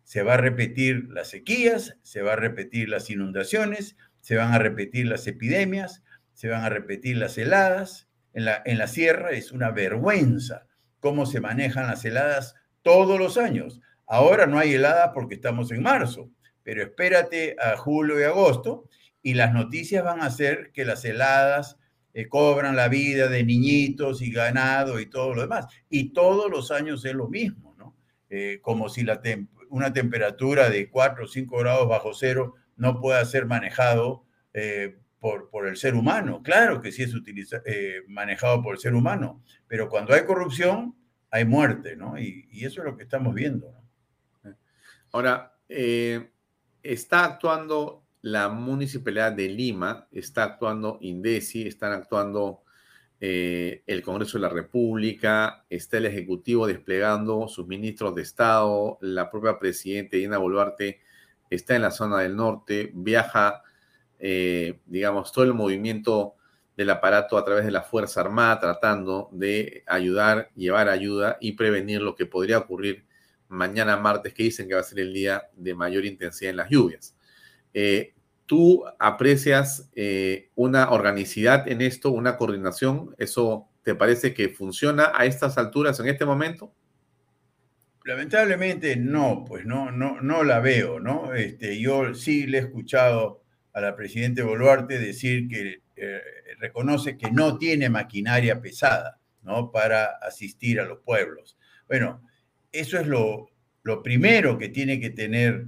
Se va a repetir las sequías, se va a repetir las inundaciones, se van a repetir las epidemias, se van a repetir las heladas. En la, en la sierra es una vergüenza cómo se manejan las heladas todos los años. Ahora no hay helada porque estamos en marzo, pero espérate a julio y agosto y las noticias van a ser que las heladas eh, cobran la vida de niñitos y ganado y todo lo demás. Y todos los años es lo mismo, ¿no? Eh, como si la una temperatura de 4 o 5 grados bajo cero no pueda ser manejado eh, por, por, el ser humano. Claro que sí es manejado por el ser humano, pero cuando hay corrupción, hay muerte, ¿no? Y, y eso es lo que estamos viendo. Ahora, está actuando la Municipalidad de Lima, está actuando INDECI, están actuando eh, el Congreso de la República, está el Ejecutivo desplegando sus ministros de Estado, la propia Presidenta Dina Boluarte está en la zona del norte, viaja, eh, digamos, todo el movimiento del aparato a través de la Fuerza Armada, tratando de ayudar, llevar ayuda y prevenir lo que podría ocurrir mañana martes, que dicen que va a ser el día de mayor intensidad en las lluvias. Eh, ¿Tú aprecias eh, una organicidad en esto, una coordinación? ¿Eso te parece que funciona a estas alturas, en este momento? Lamentablemente no, pues no, no, no la veo, ¿no? Este, yo sí le he escuchado a la presidenta Boluarte decir que eh, reconoce que no tiene maquinaria pesada, ¿no? Para asistir a los pueblos. Bueno, eso es lo, lo primero que tiene que tener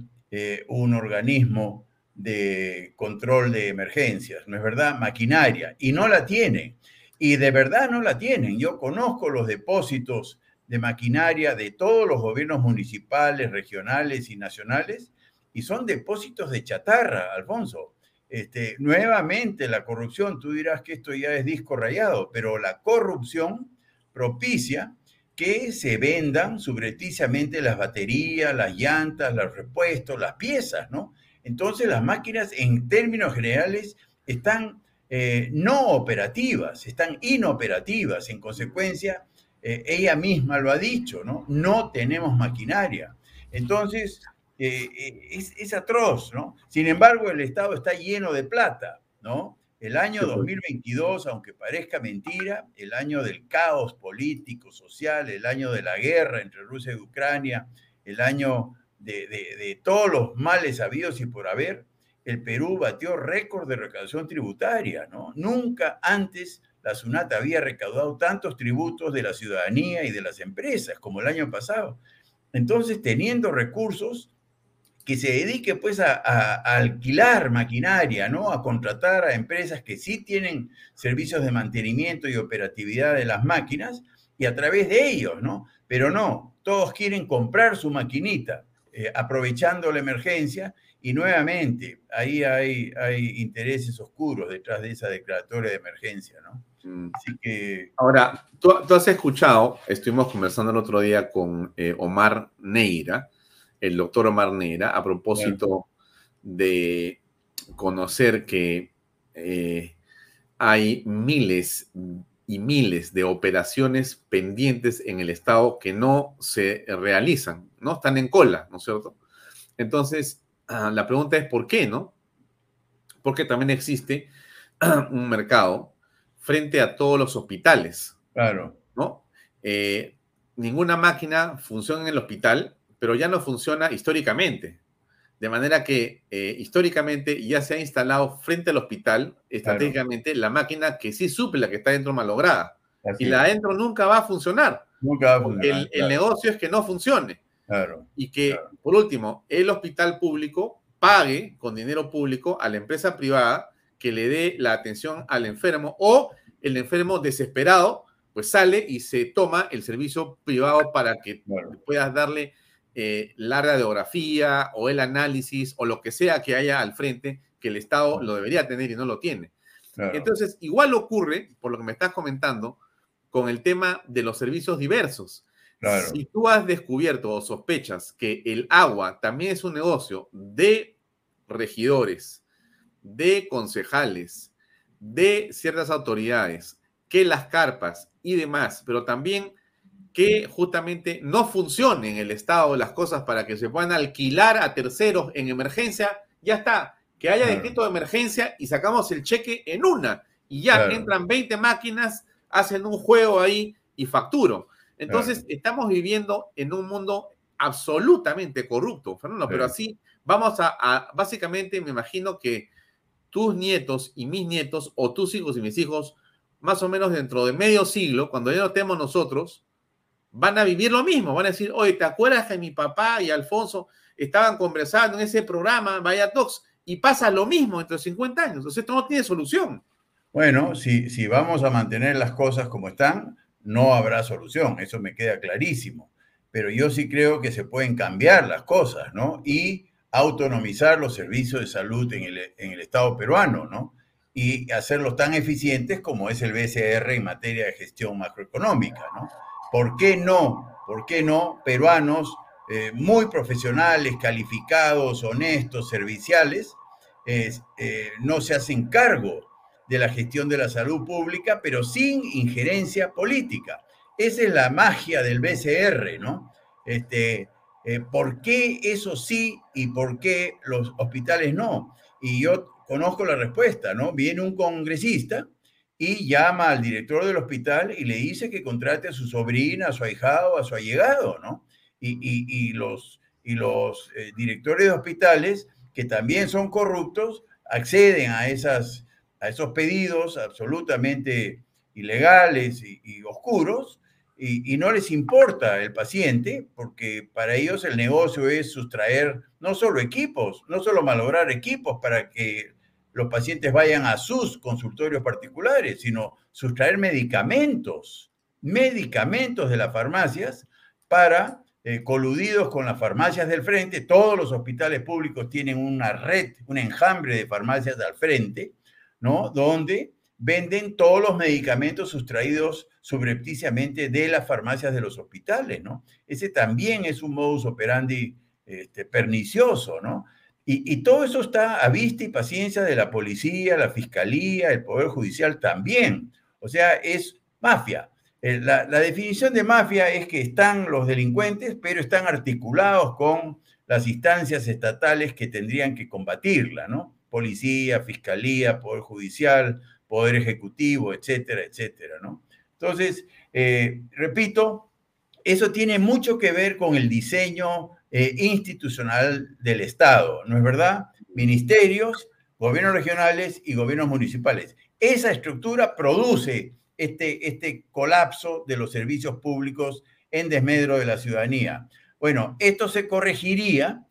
un organismo de control de emergencias, ¿no es verdad? Maquinaria, y no la tienen. Y de verdad no la tienen. Yo conozco los depósitos de maquinaria de todos los gobiernos municipales, regionales y nacionales, y son depósitos de chatarra, Alfonso. Este, nuevamente la corrupción, tú dirás que esto ya es disco rayado, pero la corrupción propicia que se vendan subreticiamente las baterías, las llantas, los repuestos, las piezas, ¿no? Entonces las máquinas en términos generales están eh, no operativas, están inoperativas. En consecuencia, eh, ella misma lo ha dicho, ¿no? No tenemos maquinaria. Entonces, eh, es, es, atroz, ¿no? Sin embargo, el Estado está lleno de plata, ¿no? El año 2022, aunque parezca mentira, el año del caos político, social, el año de la guerra entre Rusia y Ucrania, el año de, todos los males habidos y por haber, el Perú batió récord de recaudación tributaria, ¿no? Nunca antes la SUNAT había recaudado tantos tributos de la ciudadanía y de las empresas como el año pasado. Entonces, teniendo recursos, que se dedique pues a, a, alquilar maquinaria, ¿no? A contratar a empresas que sí tienen servicios de mantenimiento y operatividad de las máquinas y a través de ellos, ¿no? Pero no, todos quieren comprar su maquinita eh, aprovechando la emergencia y nuevamente ahí hay, hay intereses oscuros detrás de esa declaratoria de emergencia, ¿no? Mm. Así que... Ahora, tú, has escuchado, estuvimos conversando el otro día con eh, Omar Neira, el doctor Omar Neira, a propósito de conocer que eh, hay miles y miles de operaciones pendientes en el Estado que no se realizan ¿no? Están en cola, ¿no es cierto? Entonces, ah, la pregunta es ¿por qué, no? Porque también existe un mercado frente a todos los hospitales. Claro. ¿No? Eh, ninguna máquina funciona en el hospital, pero ya no funciona históricamente. De manera que eh, históricamente ya se ha instalado frente al hospital, estratégicamente, la máquina que sí suple la que está dentro malograda. y la adentro nunca va a funcionar. Nunca va a funcionar. El, el negocio es que no funcione. Claro. Y que, por último, el hospital público pague con dinero público a la empresa privada que le dé la atención al enfermo o el enfermo desesperado pues sale y se toma el servicio privado para que puedas darle eh, la radiografía o el análisis o lo que sea que haya al frente que el Estado lo debería tener y no lo tiene. Entonces, igual ocurre, por lo que me estás comentando, con el tema de los servicios diversos. Si tú has descubierto o sospechas que el agua también es un negocio de regidores, de concejales, de ciertas autoridades, que las carpas y demás, pero también que justamente no funcionen el estado las cosas para que se puedan alquilar a terceros en emergencia, ya está. Que haya decreto de emergencia y sacamos el cheque en una. Y ya entran 20 máquinas, hacen un juego ahí y facturo. Entonces, estamos viviendo en un mundo absolutamente corrupto, Fernando, pero así vamos a, básicamente, me imagino que tus nietos y mis nietos, o tus hijos y mis hijos, más o menos dentro de medio siglo, cuando ya no estemos nosotros, van a vivir lo mismo, van a decir, oye, ¿te acuerdas que mi papá y Alfonso estaban conversando en ese programa, Vaya Talks, y pasa lo mismo entre 50 años? Entonces, esto no tiene solución. Bueno, si, si vamos a mantener las cosas como están, no habrá solución, eso me queda clarísimo. Pero yo sí creo que se pueden cambiar las cosas, ¿no? Y autonomizar los servicios de salud en el, en el Estado peruano, ¿no? Y hacerlos tan eficientes como es el BCR en materia de gestión macroeconómica, ¿no? ¿Por qué no? ¿Por qué no? Peruanos eh, muy profesionales, calificados, honestos, serviciales, eh, no se hacen cargo de la gestión de la salud pública, pero sin injerencia política. Esa es la magia del BCR, ¿no? Este, eh, ¿Por qué eso sí y por qué los hospitales no? Y yo conozco la respuesta, ¿no? Viene un congresista y llama al director del hospital y le dice que contrate a su sobrina, a su ahijado, a su allegado, ¿no? Y, los, y los eh, directores de hospitales, que también son corruptos, acceden a, esas, a esos pedidos absolutamente ilegales y, oscuros, y, no les importa el paciente, porque para ellos el negocio es sustraer no solo equipos, no solo malograr equipos para que los pacientes vayan a sus consultorios particulares, sino sustraer medicamentos, medicamentos de las farmacias para, eh, coludidos con las farmacias del frente, todos los hospitales públicos tienen una red, un enjambre de farmacias al frente, ¿no? Donde venden todos los medicamentos sustraídos subrepticiamente de las farmacias de los hospitales, ¿no? Ese también es un modus operandi este, pernicioso, ¿no? Y, todo eso está a vista y paciencia de la policía, la fiscalía, el Poder Judicial también. O sea, es mafia. Eh, la, definición de mafia es que están los delincuentes, pero están articulados con las instancias estatales que tendrían que combatirla, ¿no? Policía, fiscalía, Poder Judicial, Poder Ejecutivo, etcétera, etcétera, ¿no? Entonces, eh, repito, eso tiene mucho que ver con el diseño eh, institucional del Estado, ¿no es verdad? Ministerios, gobiernos regionales y gobiernos municipales. Esa estructura produce este, este colapso de los servicios públicos en desmedro de la ciudadanía. Bueno, esto se corregiría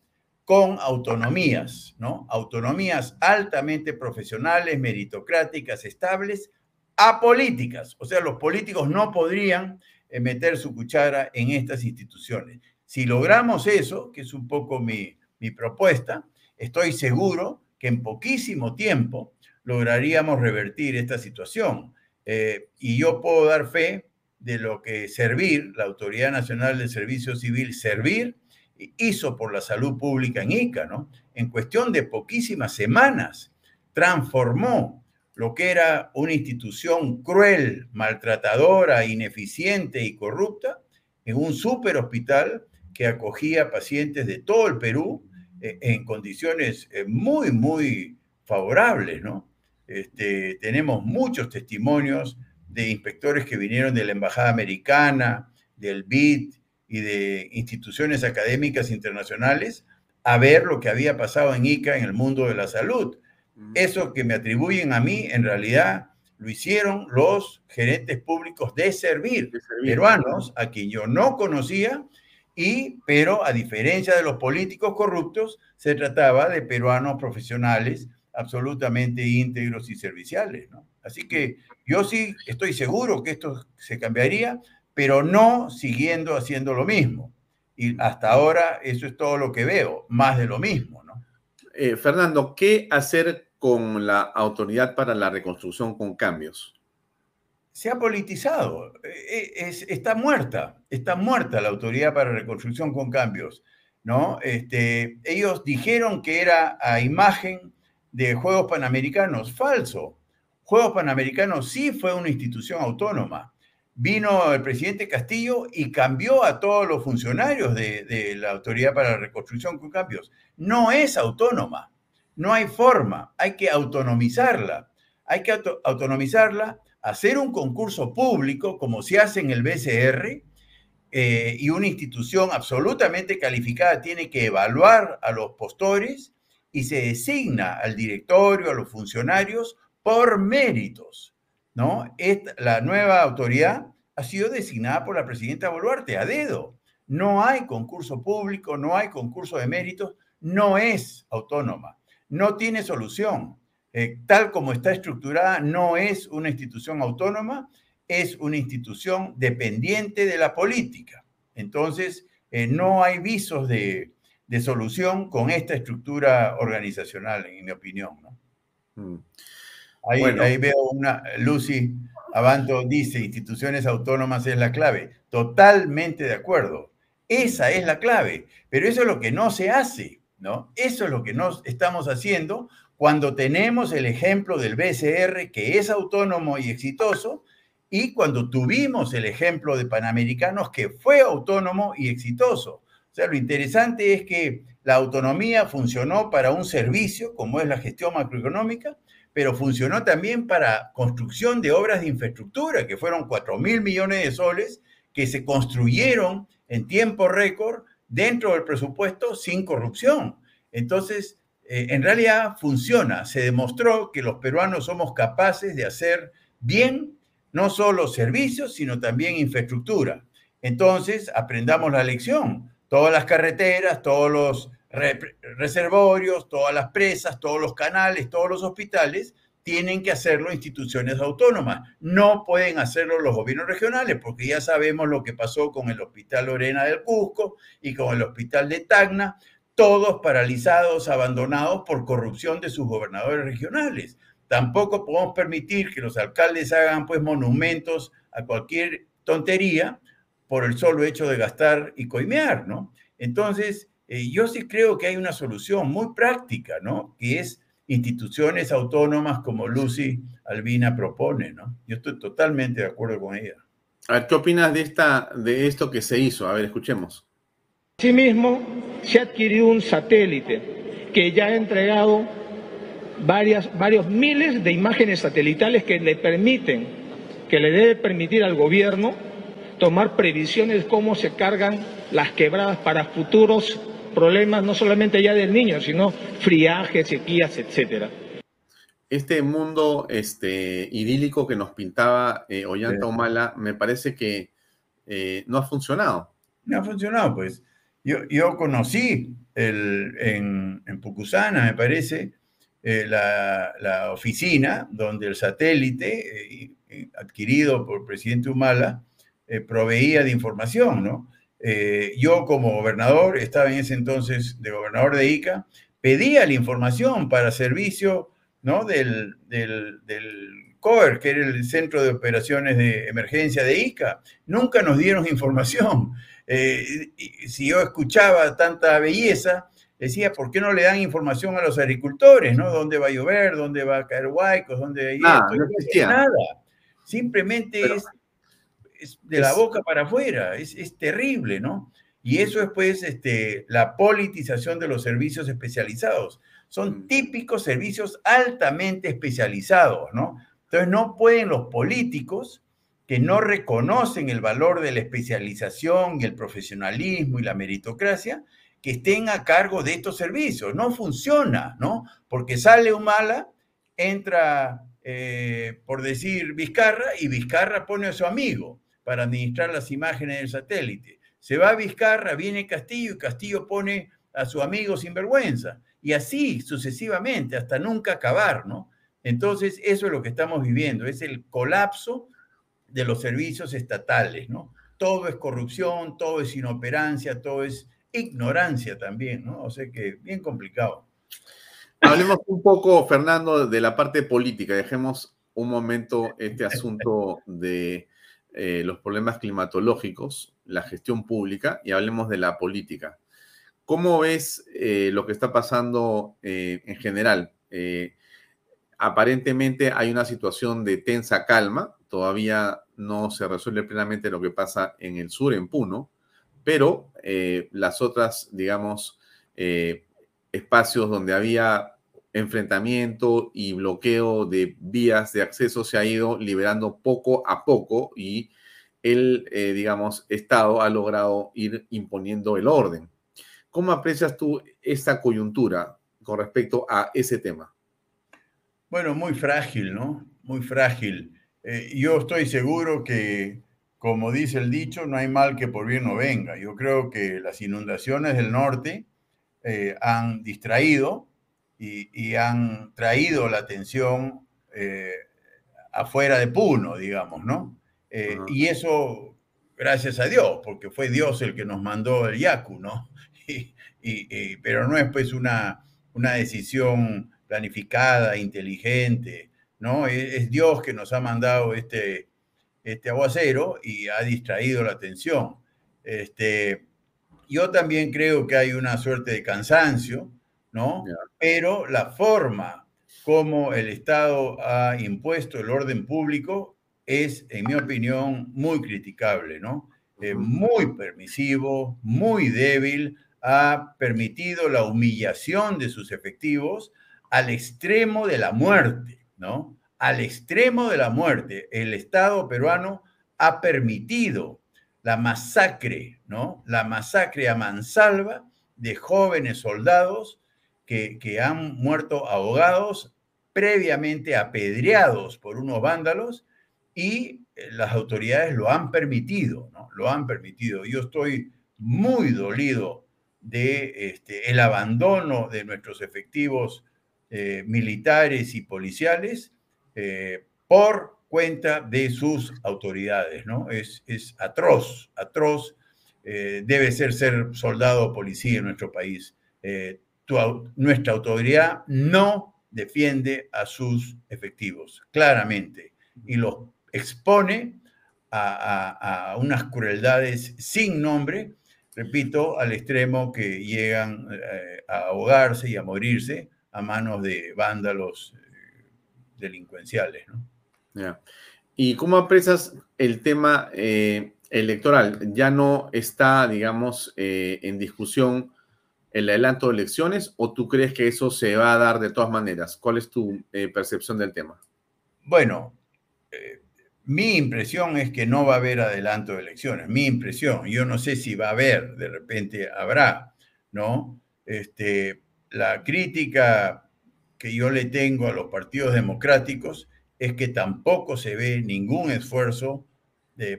con autonomías, ¿no? Autonomías altamente profesionales, meritocráticas, estables, apolíticas. O sea, los políticos no podrían eh, meter su cuchara en estas instituciones. Si logramos eso, que es un poco mi, propuesta, estoy seguro que en poquísimo tiempo lograríamos revertir esta situación. Eh, y yo puedo dar fe de lo que Servir, la Autoridad Nacional del Servicio Civil, Servir, hizo por la salud pública en ICA, ¿no? En cuestión de poquísimas semanas, transformó lo que era una institución cruel, maltratadora, ineficiente y corrupta en un super hospital que acogía pacientes de todo el Perú eh, en condiciones eh, muy, muy favorables, ¿no? Este, tenemos muchos testimonios de inspectores que vinieron de la Embajada Americana, del BID y de instituciones académicas internacionales a ver lo que había pasado en ICA en el mundo de la salud. Eso que me atribuyen a mí, en realidad lo hicieron los gerentes públicos de servir, peruanos, a quien yo no conocía, y, pero a diferencia de los políticos corruptos, se trataba de peruanos profesionales absolutamente íntegros y serviciales. ¿no? Así que yo sí estoy seguro que esto se cambiaría, pero no siguiendo haciendo lo mismo. Y hasta ahora eso es todo lo que veo, más de lo mismo. ¿no? Eh, Fernando, ¿qué hacer con la Autoridad para la Reconstrucción con cambios? Se ha politizado, eh, es, está muerta, está muerta la Autoridad para Reconstrucción con cambios. ¿no? Este, ellos dijeron que era a imagen de Juegos Panamericanos. Falso. Juegos Panamericanos sí fue una institución autónoma. Vino el presidente Castillo y cambió a todos los funcionarios de, la Autoridad para Reconstrucción con Cambios. No es autónoma. No hay forma. Hay que autonomizarla. Hay que autonomizarla, hacer un concurso público como se hace en el BCR, eh, y una institución absolutamente calificada tiene que evaluar a los postores y se designa al directorio, a los funcionarios, por méritos. ¿no? La nueva autoridad ha sido designada por la presidenta Boluarte a dedo. No hay concurso público, no hay concurso de méritos, no es autónoma, no tiene solución. Eh, tal como está estructurada, no es una institución autónoma, es una institución dependiente de la política. Entonces, eh, no hay visos de, de solución con esta estructura organizacional, en mi opinión. ¿no? Mm. Ahí, ahí, veo una, Lucy Abanto dice, instituciones autónomas es la clave. Totalmente de acuerdo. Esa es la clave, pero eso es lo que no se hace, ¿no? Eso es lo que no estamos haciendo cuando tenemos el ejemplo del BCR, que es autónomo y exitoso, y cuando tuvimos el ejemplo de Panamericanos, que fue autónomo y exitoso. O sea, lo interesante es que la autonomía funcionó para un servicio, como es la gestión macroeconómica, pero funcionó también para construcción de obras de infraestructura, que fueron 4 mil millones de soles que se construyeron en tiempo récord dentro del presupuesto sin corrupción. Entonces, eh, en realidad funciona. Se demostró que los peruanos somos capaces de hacer bien no solo servicios, sino también infraestructura. Entonces, aprendamos la lección todas las carreteras, todos los reservorios, todas las presas, todos los canales, todos los hospitales, tienen que hacerlo instituciones autónomas. No pueden hacerlo los gobiernos regionales, porque ya sabemos lo que pasó con el Hospital Lorena del Cusco y con el Hospital de Tacna, todos paralizados, abandonados por corrupción de sus gobernadores regionales. Tampoco podemos permitir que los alcaldes hagan pues monumentos a cualquier tontería, por el solo hecho de gastar y coimear, ¿no? Entonces, eh, yo sí creo que hay una solución muy práctica, ¿no? Que es instituciones autónomas como Lucy Albina propone, ¿no? Yo estoy totalmente de acuerdo con ella. A ver, ¿qué opinas de, esta, de esto que se hizo? A ver, escuchemos. Asimismo, se ha adquirido un satélite que ya ha entregado varias, varios miles de imágenes satelitales que le permiten, que le debe permitir al gobierno tomar previsiones de cómo se cargan las quebradas para futuros problemas, no solamente ya del niño, sino friajes, sequías, etcétera. Este mundo este, idílico que nos pintaba eh, Ollanta Humala, me parece que eh, no ha funcionado. No ha funcionado, pues. Yo, conocí el, en, en Pucusana, me parece, eh, la, oficina donde el satélite eh, adquirido por el presidente Humala eh, proveía de información, yo como gobernador, estaba en ese entonces de gobernador de Ica, pedía la información para servicio, ¿no? Del, del, del COER, que era el Centro de Operaciones de Emergencia de Ica. Nunca nos dieron información. Eh, si yo escuchaba tanta belleza, decía, ¿por qué no le dan información a los agricultores, ¿no? ¿Dónde va a llover? ¿Dónde va a caer huaicos? ¿Dónde nada, no Nada. Simplemente es de la boca para afuera, es, terrible, ¿no? Y eso es pues este, la politización de los servicios especializados. Son mm. típicos servicios altamente especializados, ¿no? Entonces no pueden los políticos, que no reconocen el valor de la especialización y el profesionalismo y la meritocracia, que estén a cargo de estos servicios. No funciona, ¿no? Porque sale Humala, entra, eh, por decir, Vizcarra, y Vizcarra pone a su amigo para administrar las imágenes del satélite. Se va a Vizcarra, viene Castillo y Castillo pone a su amigo sinvergüenza. Y así sucesivamente, hasta nunca acabar, ¿no? Entonces, eso es lo que estamos viviendo, es el colapso de los servicios estatales, ¿no? Todo es corrupción, todo es inoperancia, todo es ignorancia también, ¿no? O sea que bien complicado. Hablemos un poco, Fernando, de la parte política. Dejemos un momento este asunto de eh, los problemas climatológicos, la gestión pública, y hablemos de la política. ¿Cómo ves eh, lo que está pasando eh, en general? aparentemente hay una situación de tensa calma, todavía no se resuelve plenamente lo que pasa en el sur, en Puno, pero las otras, digamos, espacios donde había enfrentamiento y bloqueo de vías de acceso se ha ido liberando poco a poco y el, eh, digamos, Estado ha logrado ir imponiendo el orden. ¿Cómo aprecias tú esta coyuntura con respecto a ese tema? Bueno, muy frágil, ¿no? Muy frágil. Eh, yo estoy seguro que, como dice el dicho, no hay mal que por bien no venga. Yo creo que las inundaciones del norte eh, han distraído y, han traído la atención eh, afuera de Puno, digamos, ¿no? Y eso, gracias a Dios, porque fue Dios el que nos mandó el Yaku, ¿no? Y, pero no es pues una, una decisión planificada, inteligente, ¿no? Es, es, Dios que nos ha mandado este, este aguacero y ha distraído la atención. Este, yo también creo que hay una suerte de cansancio, ¿no? Pero la forma como el Estado ha impuesto el orden público es, en mi opinión, muy criticable, ¿no? Eh, muy permisivo, muy débil, ha permitido la humillación de sus efectivos al extremo de la muerte, Al extremo de la muerte. El Estado peruano ha permitido la masacre, ¿no? La masacre a mansalva de jóvenes soldados que, han muerto ahogados, previamente apedreados por unos vándalos y eh, las autoridades lo han permitido. Lo han permitido. Yo estoy muy dolido de este, el abandono de nuestros efectivos eh, militares y policiales eh, por cuenta de sus autoridades, ¿no? Es, es atroz, atroz. debe ser ser soldado o policía en nuestro país nuestra autoridad no defiende a sus efectivos, claramente, y los expone a, unas crueldades sin nombre, repito, al extremo que llegan eh, a ahogarse y a morirse a manos de vándalos eh, delincuenciales. ¿Y cómo aprecias el tema eh, electoral? Ya no está, digamos, en discusión el adelanto de elecciones o tú crees que eso se va a dar de todas maneras? ¿Cuál es tu eh, percepción del tema? Bueno, eh, mi impresión es que no va a haber adelanto de elecciones, mi impresión. Yo no sé si va a haber, de repente habrá, ¿no? Este, la crítica que yo le tengo a los partidos democráticos es que tampoco se ve ningún esfuerzo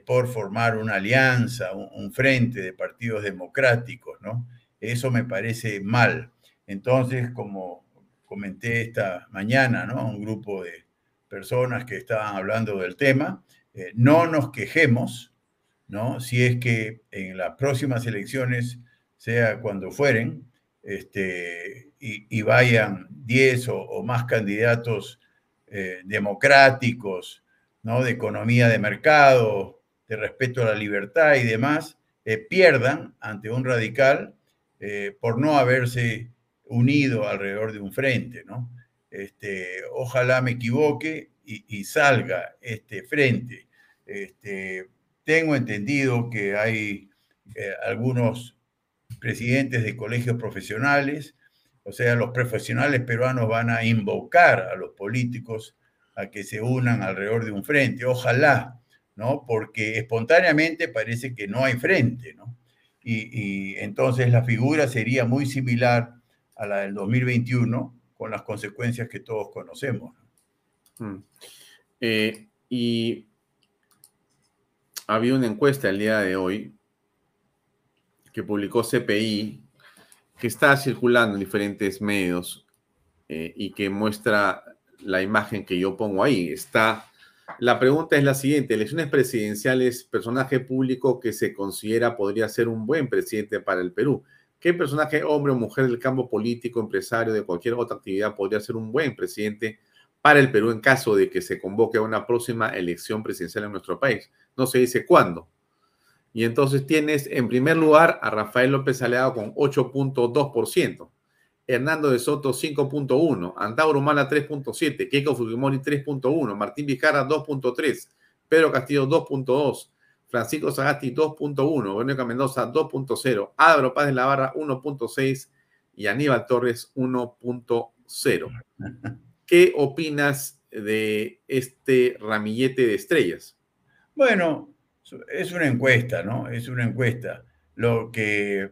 por formar una alianza, un frente de partidos democráticos, ¿no? Eso me parece mal. Entonces, como comenté esta mañana, ¿no? Un grupo de personas que estaban hablando del tema, eh, no nos quejemos, ¿no? Si es que en las próximas elecciones, sea cuando fueren, este, y, vayan 10 o, más candidatos eh, democráticos, ¿no? De economía de mercado, de respeto a la libertad y demás, eh, pierdan ante un radical eh, por no haberse unido alrededor de un frente, ¿no? Este, ojalá me equivoque y, salga este frente. Este, tengo entendido que hay algunos presidentes de colegios profesionales, o sea, los profesionales peruanos van a invocar a los políticos a que se unan alrededor de un frente. Ojalá, ¿no? Porque espontáneamente parece que no hay frente, ¿no? Y, entonces la figura sería muy similar a la del 2021, con las consecuencias que todos conocemos. Mm. Eh, y había una encuesta el día de hoy que publicó CPI, que está circulando en diferentes medios eh, y que muestra la imagen que yo pongo ahí. Está, la pregunta es la siguiente, elecciones presidenciales, personaje público que se considera podría ser un buen presidente para el Perú. ¿Qué personaje, hombre o mujer del campo político, empresario, de cualquier otra actividad podría ser un buen presidente para el Perú en caso de que se convoque a una próxima elección presidencial en nuestro país? No se dice cuándo, y entonces tienes en primer lugar a Rafael López Aleado con 8.2%, Hernando de Soto 5.1%, Antauro Mala 3.7%, Keiko Fujimori 3.1%, Martín Vizcarra 2.3%, Pedro Castillo 2.2%, Francisco Sagasti 2.1%, Verónica Mendoza 2.0%, Álvaro Paz de la Barra 1.6% y Aníbal Torres 1.0%. ¿Qué opinas de este ramillete de estrellas? Bueno, es una encuesta, ¿no? Es una encuesta. Lo que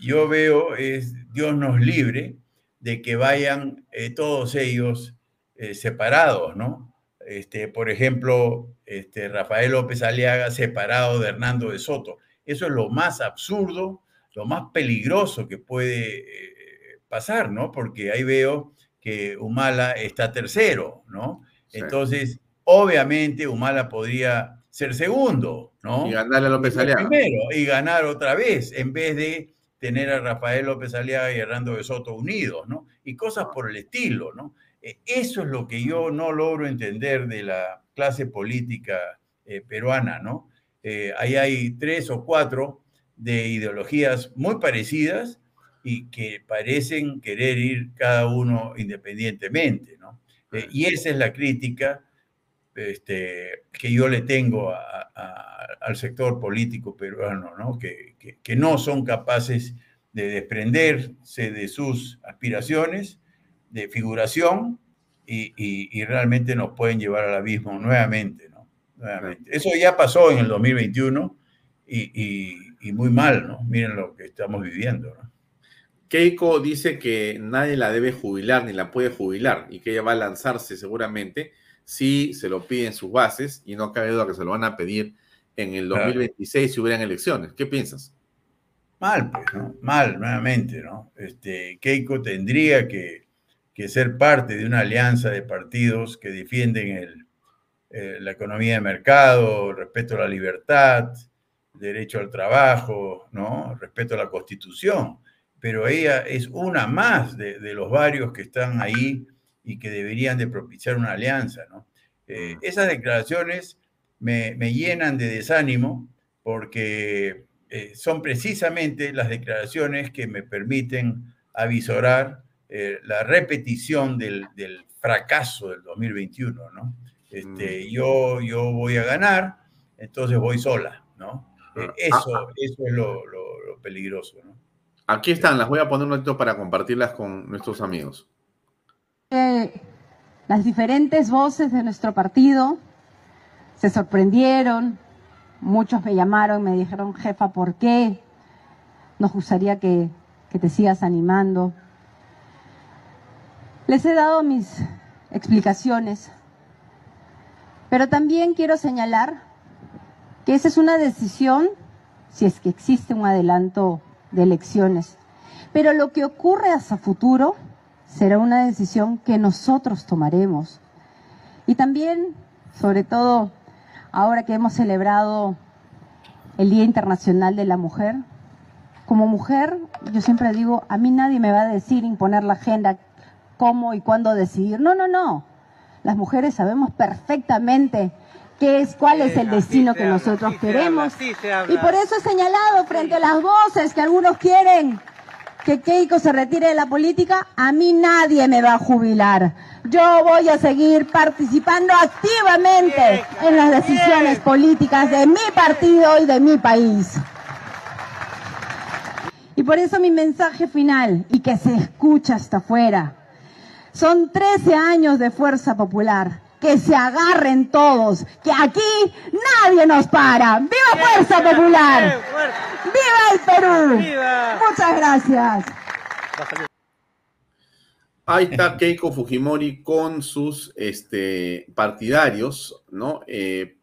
yo veo es Dios nos libre de que vayan eh, todos ellos eh, separados, ¿no? Este, por ejemplo, este, Rafael López Aliaga separado de Hernando de Soto. Eso es lo más absurdo, lo más peligroso que puede eh, pasar, ¿no? Porque ahí veo que Humala está tercero, ¿no? Entonces, obviamente Humala podría ser segundo, ¿no? Y ganarle a López Aliaga. Primero, y ganar otra vez, en vez de tener a Rafael López Aliaga y Hernando de Soto unidos, ¿no? Y cosas por el estilo, ¿no? E, eso es lo que yo no logro entender de la clase política eh, peruana, ¿no? Eh, ahí hay tres o cuatro de ideologías muy parecidas y que parecen querer ir cada uno independientemente, ¿no? Eh, y esa es la crítica este, que yo le tengo al sector político peruano, ¿no? Que, no son capaces de desprenderse de sus aspiraciones, de figuración, y, realmente nos pueden llevar al abismo nuevamente, ¿no? Eso ya pasó en el 2021 y, y, muy mal, ¿no? Miren lo que estamos viviendo, ¿no? Keiko dice que nadie la debe jubilar ni la puede jubilar y que ella va a lanzarse seguramente si se lo piden sus bases y no cabe duda que se lo van a pedir en el 2026 si hubieran elecciones. ¿Qué piensas? Mal, pues, ¿no? Mal, nuevamente, ¿no? Este, Keiko tendría que, ser parte de una alianza de partidos que defienden el, eh, la economía de mercado, el respeto a la libertad, derecho al trabajo, ¿no? Respeto a la constitución. Pero ella es una más de, de los varios que están ahí y que deberían de propiciar una alianza. ¿no? Eh, esas declaraciones me, llenan de desánimo porque eh, son precisamente las declaraciones que me permiten avisorar eh, la repetición del, fracaso del 2021. ¿no? Este, mm. yo, yo voy a ganar, entonces voy sola. ¿no? Ah, eso, ah, ah. eso es lo, peligroso. ¿no? Aquí están, las voy a poner un momento para compartirlas con nuestros amigos las diferentes voces de nuestro partido se sorprendieron, muchos me llamaron, me dijeron, jefa, ¿por qué? Nos gustaría que, que te sigas animando. Les he dado mis explicaciones, pero también quiero señalar que esa es una decisión si es que existe un adelanto de elecciones. Pero lo que ocurre hasta futuro será una decisión que nosotros tomaremos. Y también, sobre todo, ahora que hemos celebrado el Día Internacional de la Mujer, como mujer, yo siempre digo, a mí nadie me va a decir imponer la agenda, cómo y cuándo decidir. No, no, no. Las mujeres sabemos perfectamente qué es, cuál es el destino que nosotros queremos. y por eso he señalado frente a las voces que algunos quieren que Keiko se retire de la política, a mí nadie me va a jubilar. Yo voy a seguir participando activamente en las decisiones políticas de mi partido y de mi país. Y por eso mi mensaje final, y que se escucha hasta afuera, son 13 años de fuerza popular, que se agarren todos, que aquí nadie nos para. ¡Viva Fuerza Popular! ¡Viva el Perú! Muchas gracias. Ahí está Keiko Fujimori con sus este, partidarios, ¿no? Eh,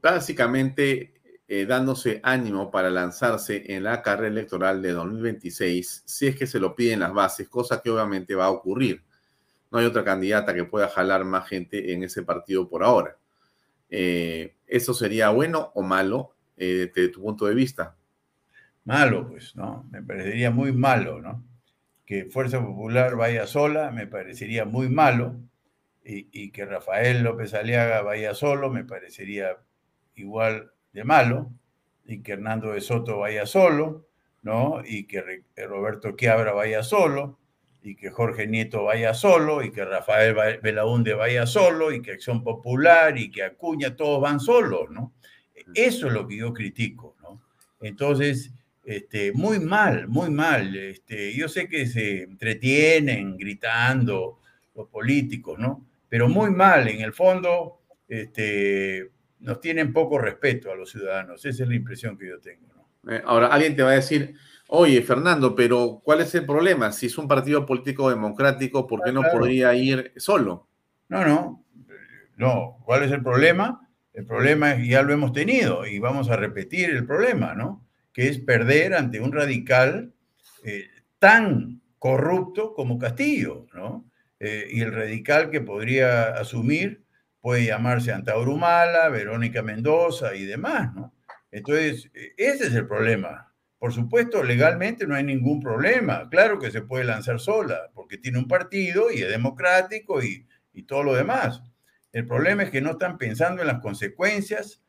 básicamente eh, dándose ánimo para lanzarse en la carrera electoral de 2026, si es que se lo piden las bases, cosa que obviamente va a ocurrir. No hay otra candidata que pueda jalar más gente en ese partido por ahora. Eh, ¿Eso sería bueno o malo eh, desde tu punto de vista? Malo, pues, ¿no? Me parecería muy malo, ¿no? Que Fuerza Popular vaya sola, me parecería muy malo. Y, y que Rafael López Aliaga vaya solo, me parecería igual de malo, y que Hernando de Soto vaya solo, ¿no? Y que Roberto Quiabra vaya solo, y que Jorge Nieto vaya solo, y que Rafael Belaunde vaya solo, y que Acción Popular, y que Acuña, todos van solos, ¿no? Eso es lo que yo critico, ¿no? Entonces, este, muy mal, muy mal. Este, yo sé que se entretienen gritando los políticos, ¿no? Pero muy mal, en el fondo, este, nos tienen poco respeto a los ciudadanos. Esa es la impresión que yo tengo. Eh, ahora, alguien te va a decir, oye, Fernando, pero ¿cuál es el problema? Si es un partido político democrático, ¿por qué no podría ir solo? No, no. No, ¿cuál es el problema? El problema es, ya lo hemos tenido y vamos a repetir el problema, ¿no? Que es perder ante un radical eh, tan corrupto como Castillo, ¿no? Eh, y el radical que podría asumir puede llamarse Antaurumala, Verónica Mendoza y demás, ¿no? Entonces, e, ese es el problema. Por supuesto, legalmente no hay ningún problema. Claro que se puede lanzar sola, porque tiene un partido y es democrático y, todo lo demás. El problema es que no están pensando en las consecuencias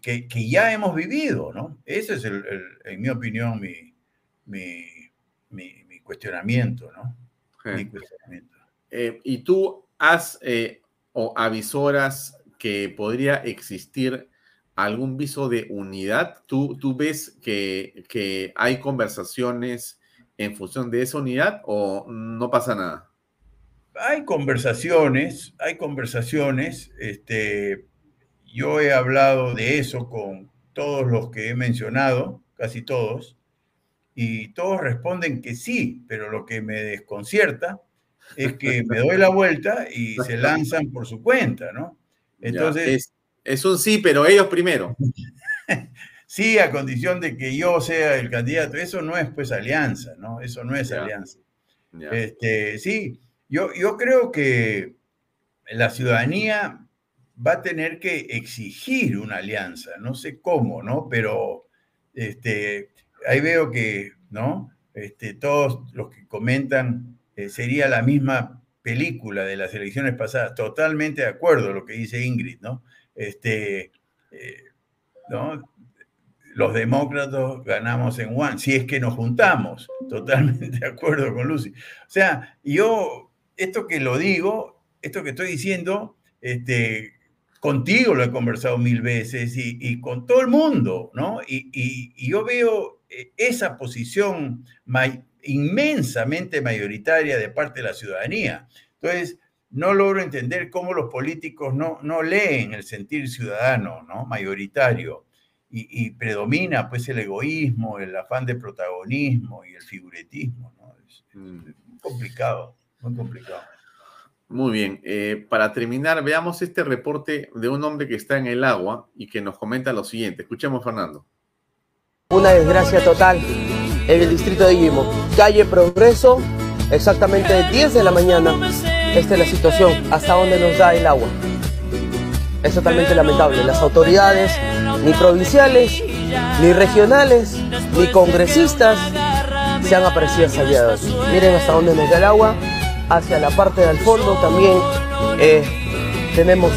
que, que ya hemos vivido, ¿no? Ese es, el, en mi opinión, mi, mi, mi, cuestionamiento, ¿no? Mi cuestionamiento. Eh, y tú has eh, o avisoras que podría existir algún viso de unidad? ¿Tú, tú ves que, que, hay conversaciones en función de esa unidad o no pasa nada? Hay conversaciones, hay conversaciones. Este, yo he hablado de eso con todos los que he mencionado, casi todos, y todos responden que sí, pero lo que me desconcierta es que me doy la vuelta y se lanzan por su cuenta, ¿no? Entonces... Es, un sí, pero ellos primero. sí, a condición de que yo sea el candidato. Eso no es pues alianza, ¿no? Eso no es alianza. Este, sí, yo, yo creo que la ciudadanía va a tener que exigir una alianza, no sé cómo, ¿no? Pero este, ahí veo que, ¿no? Este, todos los que comentan eh, sería la misma película de las elecciones pasadas. Totalmente de acuerdo lo que dice Ingrid, ¿no? Este, eh, ¿no? Los demócratas ganamos en One, si es que nos juntamos. Totalmente de acuerdo con Lucy. O sea, yo, esto que lo digo, esto que estoy diciendo, este, contigo lo he conversado mil veces y, con todo el mundo, ¿no? Y, y yo veo eh, esa posición inmensamente mayoritaria de parte de la ciudadanía. Entonces, no logro entender cómo los políticos no, no leen el sentir ciudadano, ¿no? Mayoritario. Y, predomina pues el egoísmo, el afán de protagonismo y el figuretismo, ¿no? Es, mm. complicado, muy complicado. Muy bien. Eh, para terminar, veamos este reporte de un hombre que está en el agua y que nos comenta lo siguiente. Escuchemos, Fernando. Una desgracia total en el distrito de Guimo. Calle Progreso, exactamente 10 de la mañana. Esta es la situación, hasta donde nos da el agua. Es totalmente lamentable. Las autoridades, ni provinciales, ni regionales, ni congresistas, se han aparecido hasta. Miren hasta dónde nos da el agua. Hacia la parte del fondo también eh, tenemos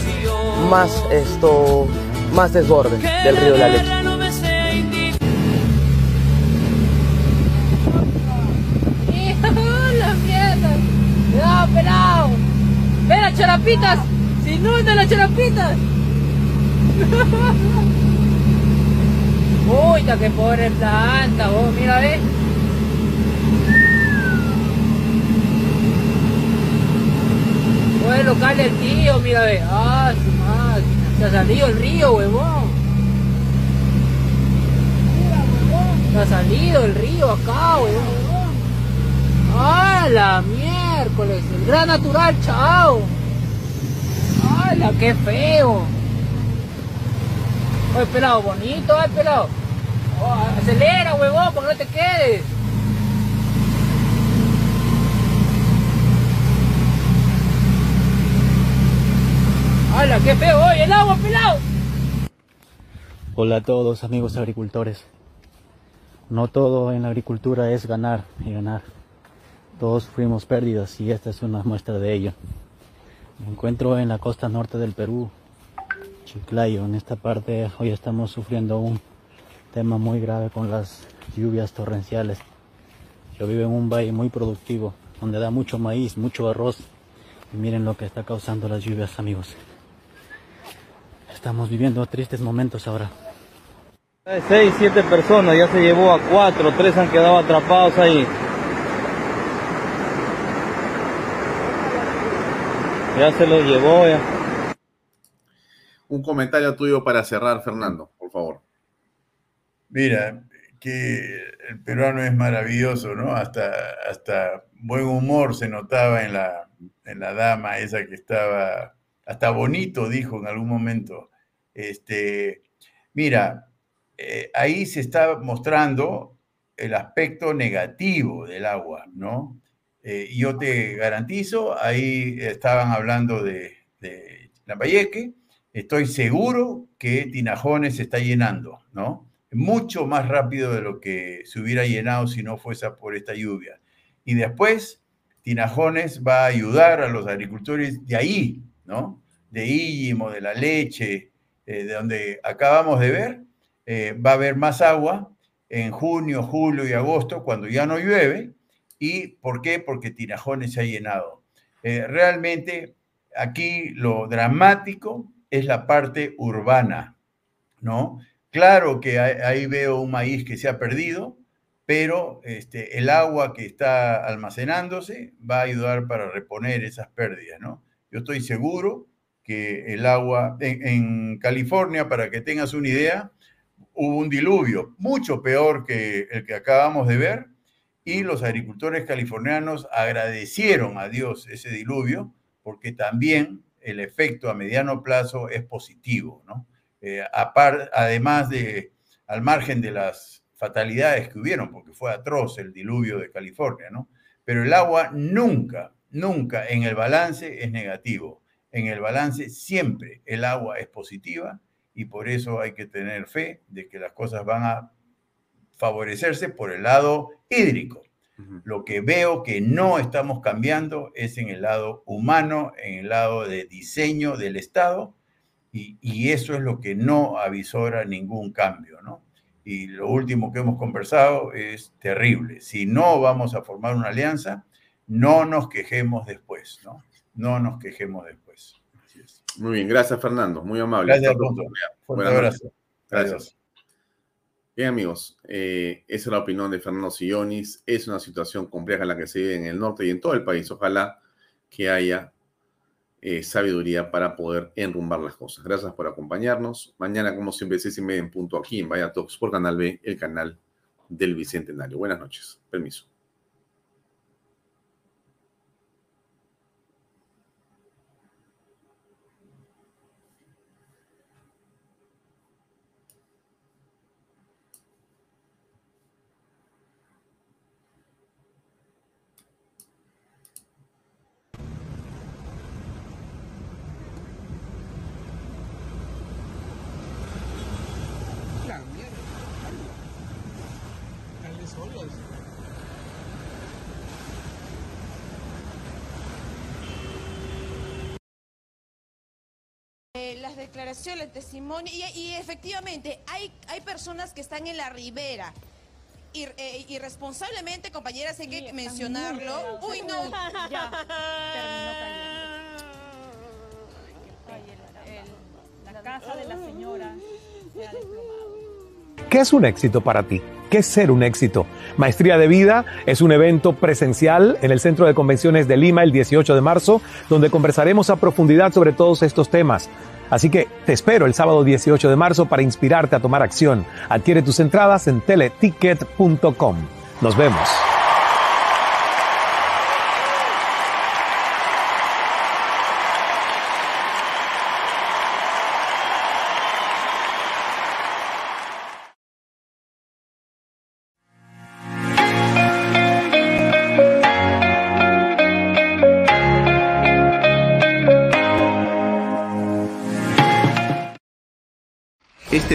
más, esto, más desborde del río de la Leche. pelado. Ve las charapitas. Se inundan las charapitas. Uy, qué pobre planta, vos, mira, ve. Fue local el tío, mira, ve. Ah, su máquina. Se ha salido el río, huevón. Se ha salido el río acá, huevón. ¡Ah, la miércoles! El gran natural, chao. ¡Hala, qué feo! Oye, pelado, bonito, ay, pelado. Oh, acelera, huevón, para que no te quedes. ¡Hala, qué feo! ¡Oye, el agua, pelado! Hola a todos amigos agricultores. No todo en la agricultura es ganar y ganar. Todos sufrimos pérdidas y esta es una muestra de ello. Me encuentro en la costa norte del Perú, Chiclayo. En esta parte hoy estamos sufriendo un tema muy grave con las lluvias torrenciales. Yo vivo en un valle muy productivo, donde da mucho maíz, mucho arroz. Y miren lo que está causando las lluvias, amigos. Estamos viviendo tristes momentos ahora. Seis, siete personas, ya se llevó a cuatro, tres han quedado atrapados ahí. Ya se los llevó ya. Un comentario tuyo para cerrar, Fernando, por favor. Mira, que el peruano es maravilloso, ¿no? Hasta, hasta buen humor se notaba en la, en la dama esa que estaba, hasta bonito dijo en algún momento. Este, mira, eh, ahí se está mostrando el aspecto negativo del agua, ¿no? Eh, yo te garantizo, ahí estaban hablando de, de Lambayeque, estoy seguro que Tinajones se está llenando, ¿no? Mucho más rápido de lo que se hubiera llenado si no fuese por esta lluvia. Y después, Tinajones va a ayudar a los agricultores de ahí, ¿no? De Íllimo, de la leche, eh, de donde acabamos de ver, eh, va a haber más agua en junio, julio y agosto, cuando ya no llueve. ¿Y por qué? Porque Tinajones se ha llenado. Eh, realmente aquí lo dramático es la parte urbana, ¿no? Claro que ahí veo un maíz que se ha perdido, pero este, el agua que está almacenándose va a ayudar para reponer esas pérdidas, ¿no? Yo estoy seguro que el agua en, California, para que tengas una idea, hubo un diluvio mucho peor que el que acabamos de ver y los agricultores californianos agradecieron a Dios ese diluvio porque también el efecto a mediano plazo es positivo, ¿no? Eh, además de, al margen de las fatalidades que hubieron, porque fue atroz el diluvio de California, ¿no? Pero el agua nunca, nunca en el balance es negativo. En el balance siempre el agua es positiva y por eso hay que tener fe de que las cosas van a favorecerse por el lado hídrico. Lo que veo que no estamos cambiando es en el lado humano, en el lado de diseño del Estado, y, y, eso es lo que no avisora ningún cambio, ¿no? Y lo último que hemos conversado es terrible. Si no vamos a formar una alianza, no nos quejemos después, ¿no? No nos quejemos después. Muy bien, gracias Fernando, muy amable. Gracias, Alfonso. Fuerte abrazo. Gracias. Adiós. Bien amigos, eh, esa es la opinión de Fernando Sillonis. Es una situación compleja la que se vive en el norte y en todo el país. Ojalá que haya eh, sabiduría para poder enrumbar las cosas. Gracias por acompañarnos. Mañana, como siempre, seis y media en punto aquí en Vaya Talks por Canal B, el canal del Bicentenario. Buenas noches. Permiso. Eh, las declaraciones, el testimonio, y, y efectivamente hay, hay personas que están en la ribera. Ir- eh, irresponsablemente, compañeras, hay que mencionarlo. Uy, no. Ya, terminó cayendo. La casa de la señora se ha desplomado. ¿Qué es un éxito para ti? ¿Qué es ser un éxito? Maestría de Vida es un evento presencial en el Centro de Convenciones de Lima el 18 de marzo, donde conversaremos a profundidad sobre todos estos temas. Así que te espero el sábado 18 de marzo para inspirarte a tomar acción. Adquiere tus entradas en teleticket.com. Nos vemos.